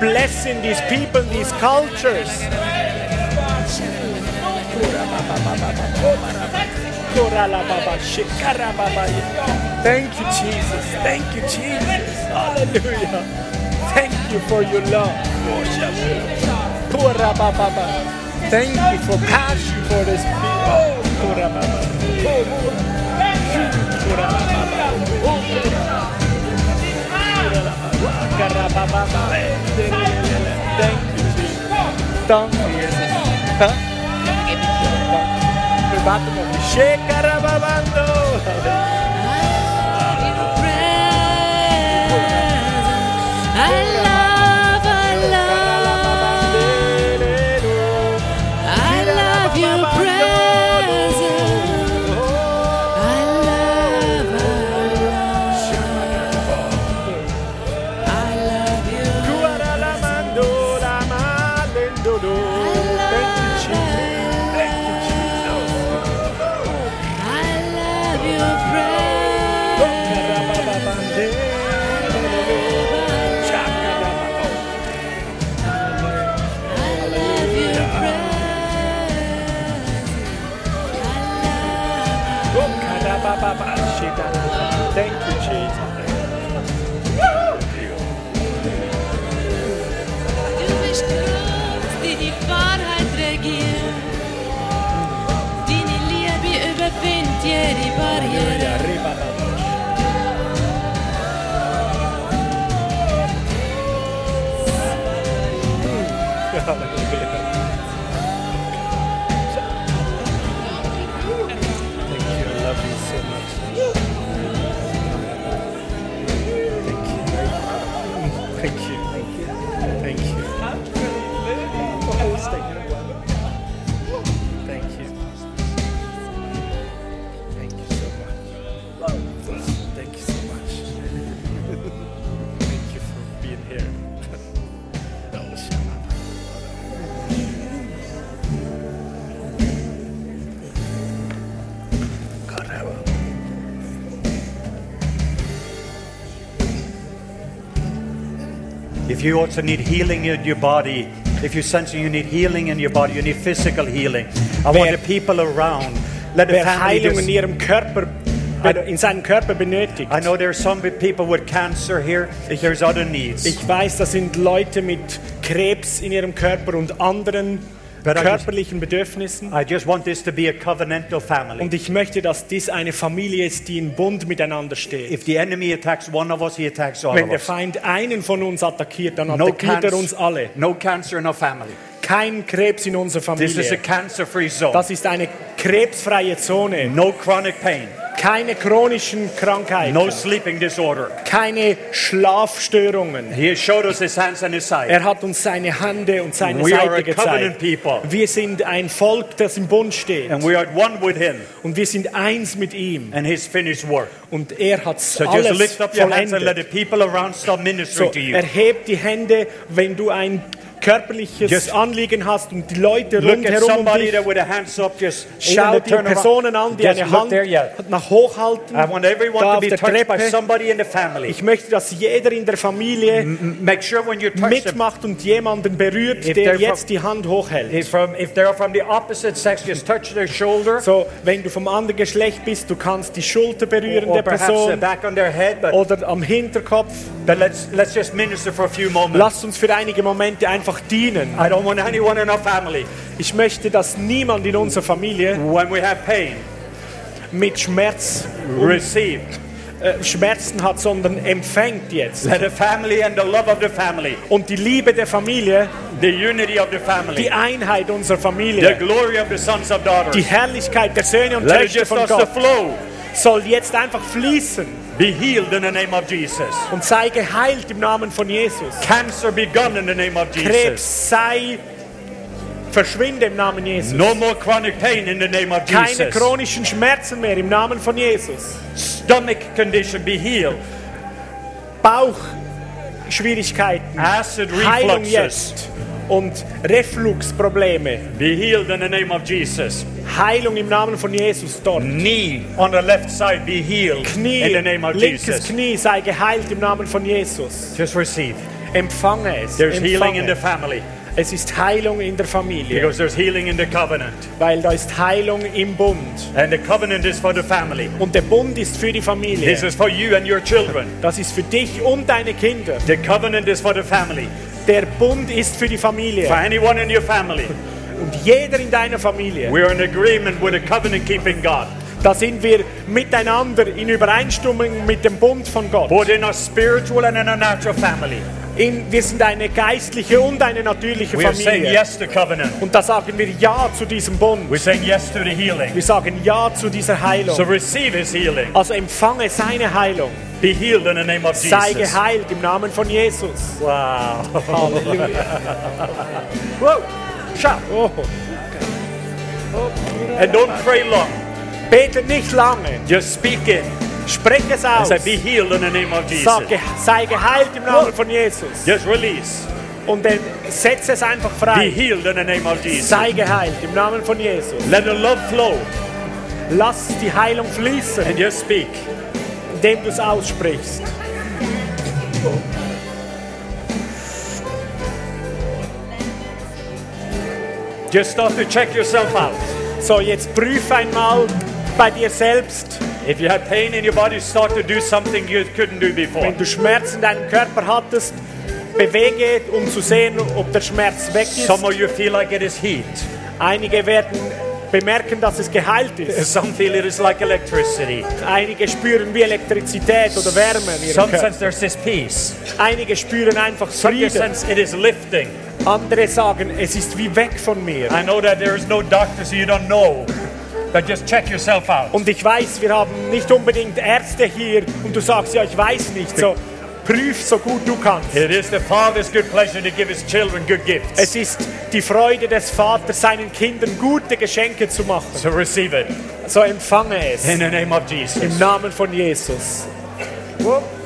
Blessing these people, these cultures. Thank you, Jesus. Thank you, Jesus. Hallelujah. Thank you for your love. Thank you for passion for this people. Thank you, Jesus. Thank you, Jesus. Huh? Shekarababando. I karabababa. Shikarababa. Thank you, Jesus. Du bist groß, die die Wahrheit regiert. Deine cantieri barriere. Thank you also need healing in your body, if you're sensing you need healing in your body, you need physical healing. I want the people around, let the Wer Heilung in ihrem Körper, in seinem Körper benötigt. I know there are some people with cancer here. There's other needs. Ich weiß, das sind Leute mit Krebs in ihrem Körper und anderen But I just- körperlichen Bedürfnissen. I just want this to be a covenantal family. Und ich möchte, dass dies eine Familie ist, die in Bund miteinander steht. If the enemy attacks one of us, he attacks all Wenn der. Feind einen von uns attackiert, dann No, attackiert er uns alle. no cancer in our family. Kein Krebs in unserer This is a Familie. cancer-free zone. Das ist eine krebsfreie Zone. No chronic pain. Keine chronischen Krankheiten. No sleeping disorder. Keine Schlafstörungen. He showed us his hands and his side. Er hat uns seine Hände und seine We are a Seite gezeigt. people. Wir sind ein Volk, das im Bund steht. And we are one with him Und wir sind eins mit ihm. and his finished work. Und er hat So just alles lift up your hands and let the vollendet. people around start ministering So, to you. erheb die Hände, wenn du ein körperliches Just Anliegen hast und die Leute rundherum um dich hands just Schau die. Personen an, die Just eine Hand nach hochhalten. I want everyone da to be der touched by somebody in the family. Ich möchte, dass jeder in der Familie Make sure when you touch mitmacht und jemanden berührt, If der jetzt from- die Hand hochhält. if, from, if they're from the opposite sex, just touch their shoulder So, wenn du vom anderen Geschlecht bist, du kannst die Schulter berühren or der perhaps the Person back on their head. But, oder am Hinterkopf. but let's, let's just minister for a few moments. Lasst uns für einige Momente einfach dienen. I don't want anyone in our family, Ich möchte, dass niemand in unserer Familie when we have pain, mit Schmerz receive. äh, Schmerzen hat, sondern empfängt jetzt. The family and the love of the family, Und die Liebe der Familie, the unity of the family, die Einheit unserer the Familie, glory of the sons of daughters, die Herrlichkeit der Söhne und Töchter von Gott flow. soll jetzt einfach fließen Be healed in the name of Jesus. und sei geheilt im Namen von Jesus. Cancer be gone in the name of Jesus. Krebs sei verschwinde im Namen Jesus. No more chronic pain in the name of Keine Jesus. chronischen Schmerzen mehr im Namen von Jesus. Stomach condition be healed. Bauchschwierigkeiten, Acid Heilung refluxes jetzt und Refluxprobleme, be healed in the name of Jesus. Heilung im Namen von Jesus dort. Knee on the left side be healed Knie, in the name of linkes Jesus. Knie sei geheilt im Namen von Jesus. Just receive. Empfange es. There's empfange. healing in the family Es ist Heilung in der Familie, because there's healing in the covenant. weil da ist Heilung im Bund. And the covenant is for the family. Und der Bund ist für die Familie. This is for you and your children. Das ist für dich und deine Kinder. The covenant is for the family. Der Bund ist für die For Familie. anyone in your family. Und jeder in deiner Familie. We're in agreement with a covenant keeping God. Da sind wir miteinander in Übereinstimmung mit dem Bund von Gott. Both in our spiritual and in our natural family. In, wir sind eine geistliche und eine natürliche We are saying Familie. yes to covenant. Und da sagen wir Ja zu diesem Bund. We're saying yes to the healing. Wir sagen Ja zu dieser Heilung. So receive his healing. Also empfange seine Heilung. Be healed in the name of Sei Jesus. geheilt im Namen von Jesus. Wow. Halleluja. Whoa. Shout. Oh. And don't pray long. Betet nicht lange. Just speak it. Sprech es aus. say, be healed in the name of Jesus. Sag, sei geheilt im Namen von Jesus. Just release. Und dann setze es einfach Be frei. healed in the name of Jesus. Sei geheilt im Namen von Jesus. Let the love flow Lass die Heilung fließen, and just speak. indem du es aussprichst. Just start to check yourself out. So, jetzt prüf einmal bei dir selbst. If you had pain in your body, start to do something you couldn't do before. Wenn du Schmerzen in deinem Körper hattest, bewege, um zu sehen, ob der Schmerz weg ist. Some of you feel like it is heat. Einige werden bemerken, dass es geheilt ist. Some feel it is like electricity. Einige spüren wie Elektrizität oder Wärme in ihrem Some Körper. sense there's this peace. Einige spüren einfach Some Frieden. sense it is lifting. Andere sagen, es ist wie weg von mir. I know that there is no doctor, so you don't know. But just check yourself out. Und ich weiß, wir haben nicht unbedingt Ärzte hier und du sagst, ja, ich weiß nicht. So, prüf so gut du kannst. It is the Father's good pleasure to give His children good gifts. Es ist die Freude des Vaters, seinen Kindern gute Geschenke zu machen. So receive it So empfange es. in the name of Jesus. Im Namen von Jesus. Yes.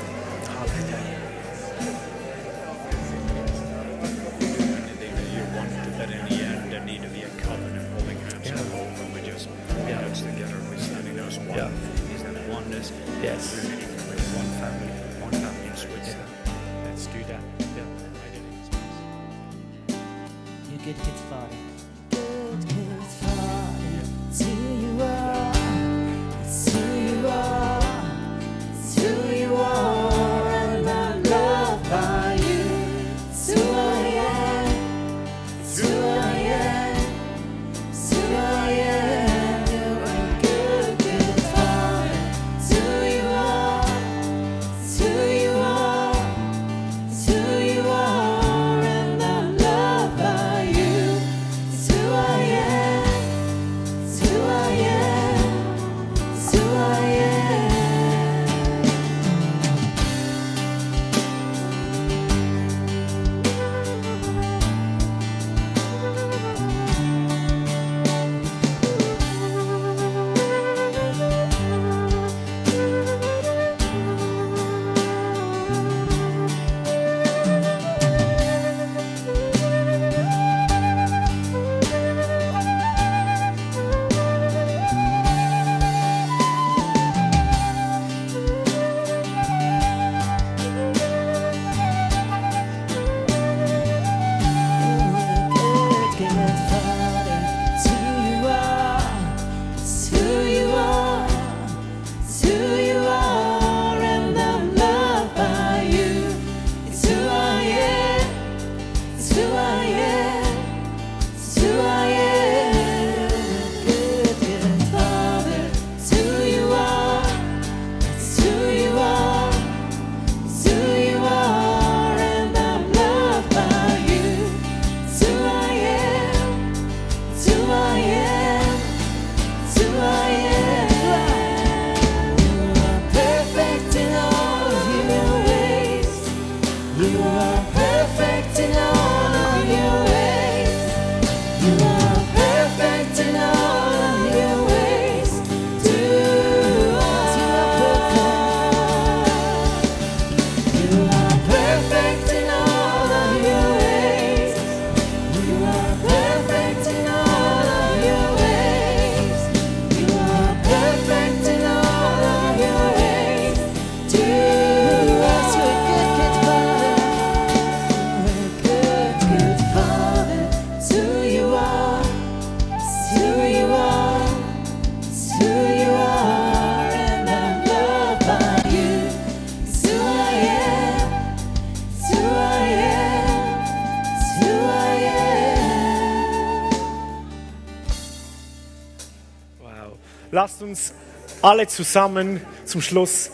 Alle zusammen zum Schluss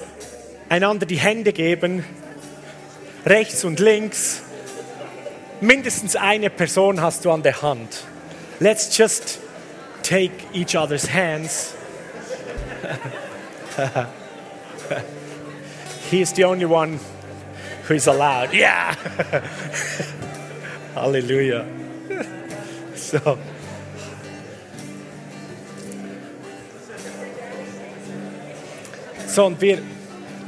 einander die Hände geben, rechts und links. Mindestens eine Person hast du an der Hand. Let's just take each other's hands. He is the only one who is allowed. Yeah! Hallelujah. So. So, und wir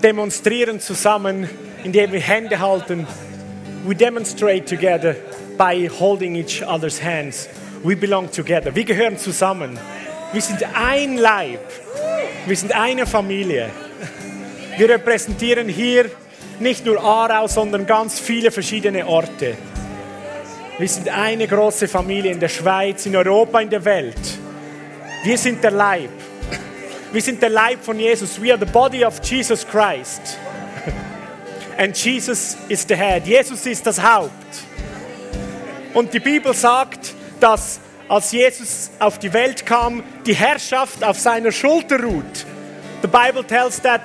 demonstrieren zusammen, indem wir Hände halten. We demonstrate together by holding each other's hands. We belong together. Wir gehören zusammen. Wir sind ein Leib. Wir sind eine Familie. Wir repräsentieren hier nicht nur Aarau, sondern ganz viele verschiedene Orte. Wir sind eine große Familie in der Schweiz, in Europa, in der Welt. Wir sind der Leib. Wir sind der Leib von Jesus. We are the body of Jesus Christ. And Jesus is the head. Jesus ist das Haupt. Und die Bibel sagt, dass als Jesus auf die Welt kam, die Herrschaft auf seiner Schulter ruht. The Bible tells that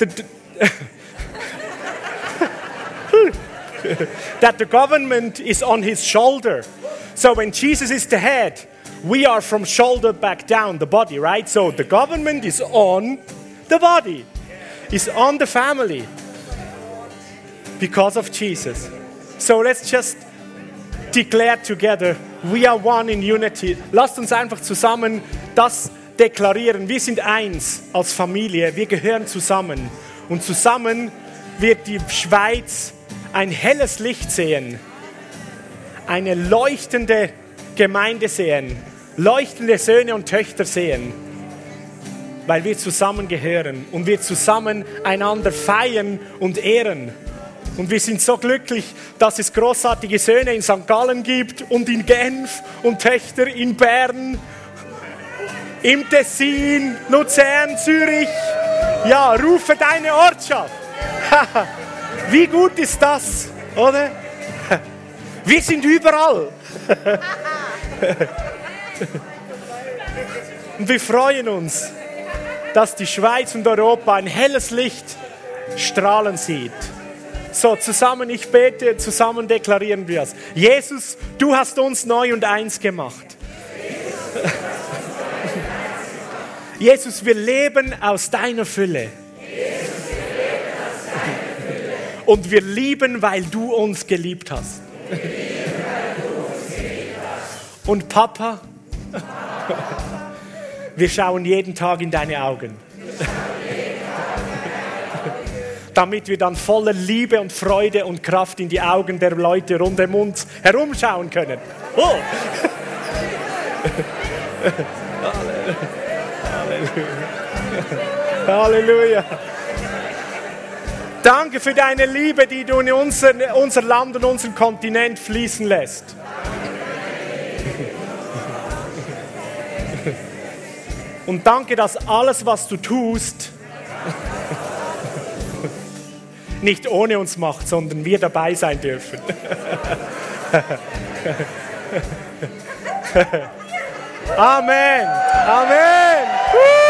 the, that the government is on his shoulder. So when Jesus is the head, we are from shoulder back down, the body, right? So the government is on the body, is on the family because of Jesus. So let's just declare together, we are one in unity. Lasst uns einfach zusammen das deklarieren. Wir sind eins als Familie, wir gehören zusammen. Und zusammen wird die Schweiz ein helles Licht sehen, eine leuchtende Gemeinde sehen, leuchtende Söhne und Töchter sehen, weil wir zusammen gehören und wir zusammen einander feiern und ehren. Und wir sind so glücklich, dass es großartige Söhne in St. Gallen gibt und in Genf und Töchter in Bern, im Tessin, Luzern, Zürich. Ja, rufe deine Ortschaft. Wie gut ist das, oder? Wir sind überall. Und wir freuen uns, dass die Schweiz und Europa ein helles Licht strahlen sieht. So, zusammen, ich bete, zusammen deklarieren wir es. Jesus, du hast uns neu und eins gemacht. Jesus, wir leben aus deiner Fülle. Und wir lieben, weil du uns geliebt hast. Und Papa, wir schauen jeden Tag in deine Augen. Damit wir dann voller Liebe und Freude und Kraft in die Augen der Leute rund um uns herumschauen können. Oh. Halleluja. Danke für deine Liebe, die du in unser, unser Land und unseren Kontinent fließen lässt. Und danke, dass alles, was du tust, nicht ohne uns macht, sondern wir dabei sein dürfen. Amen. Amen.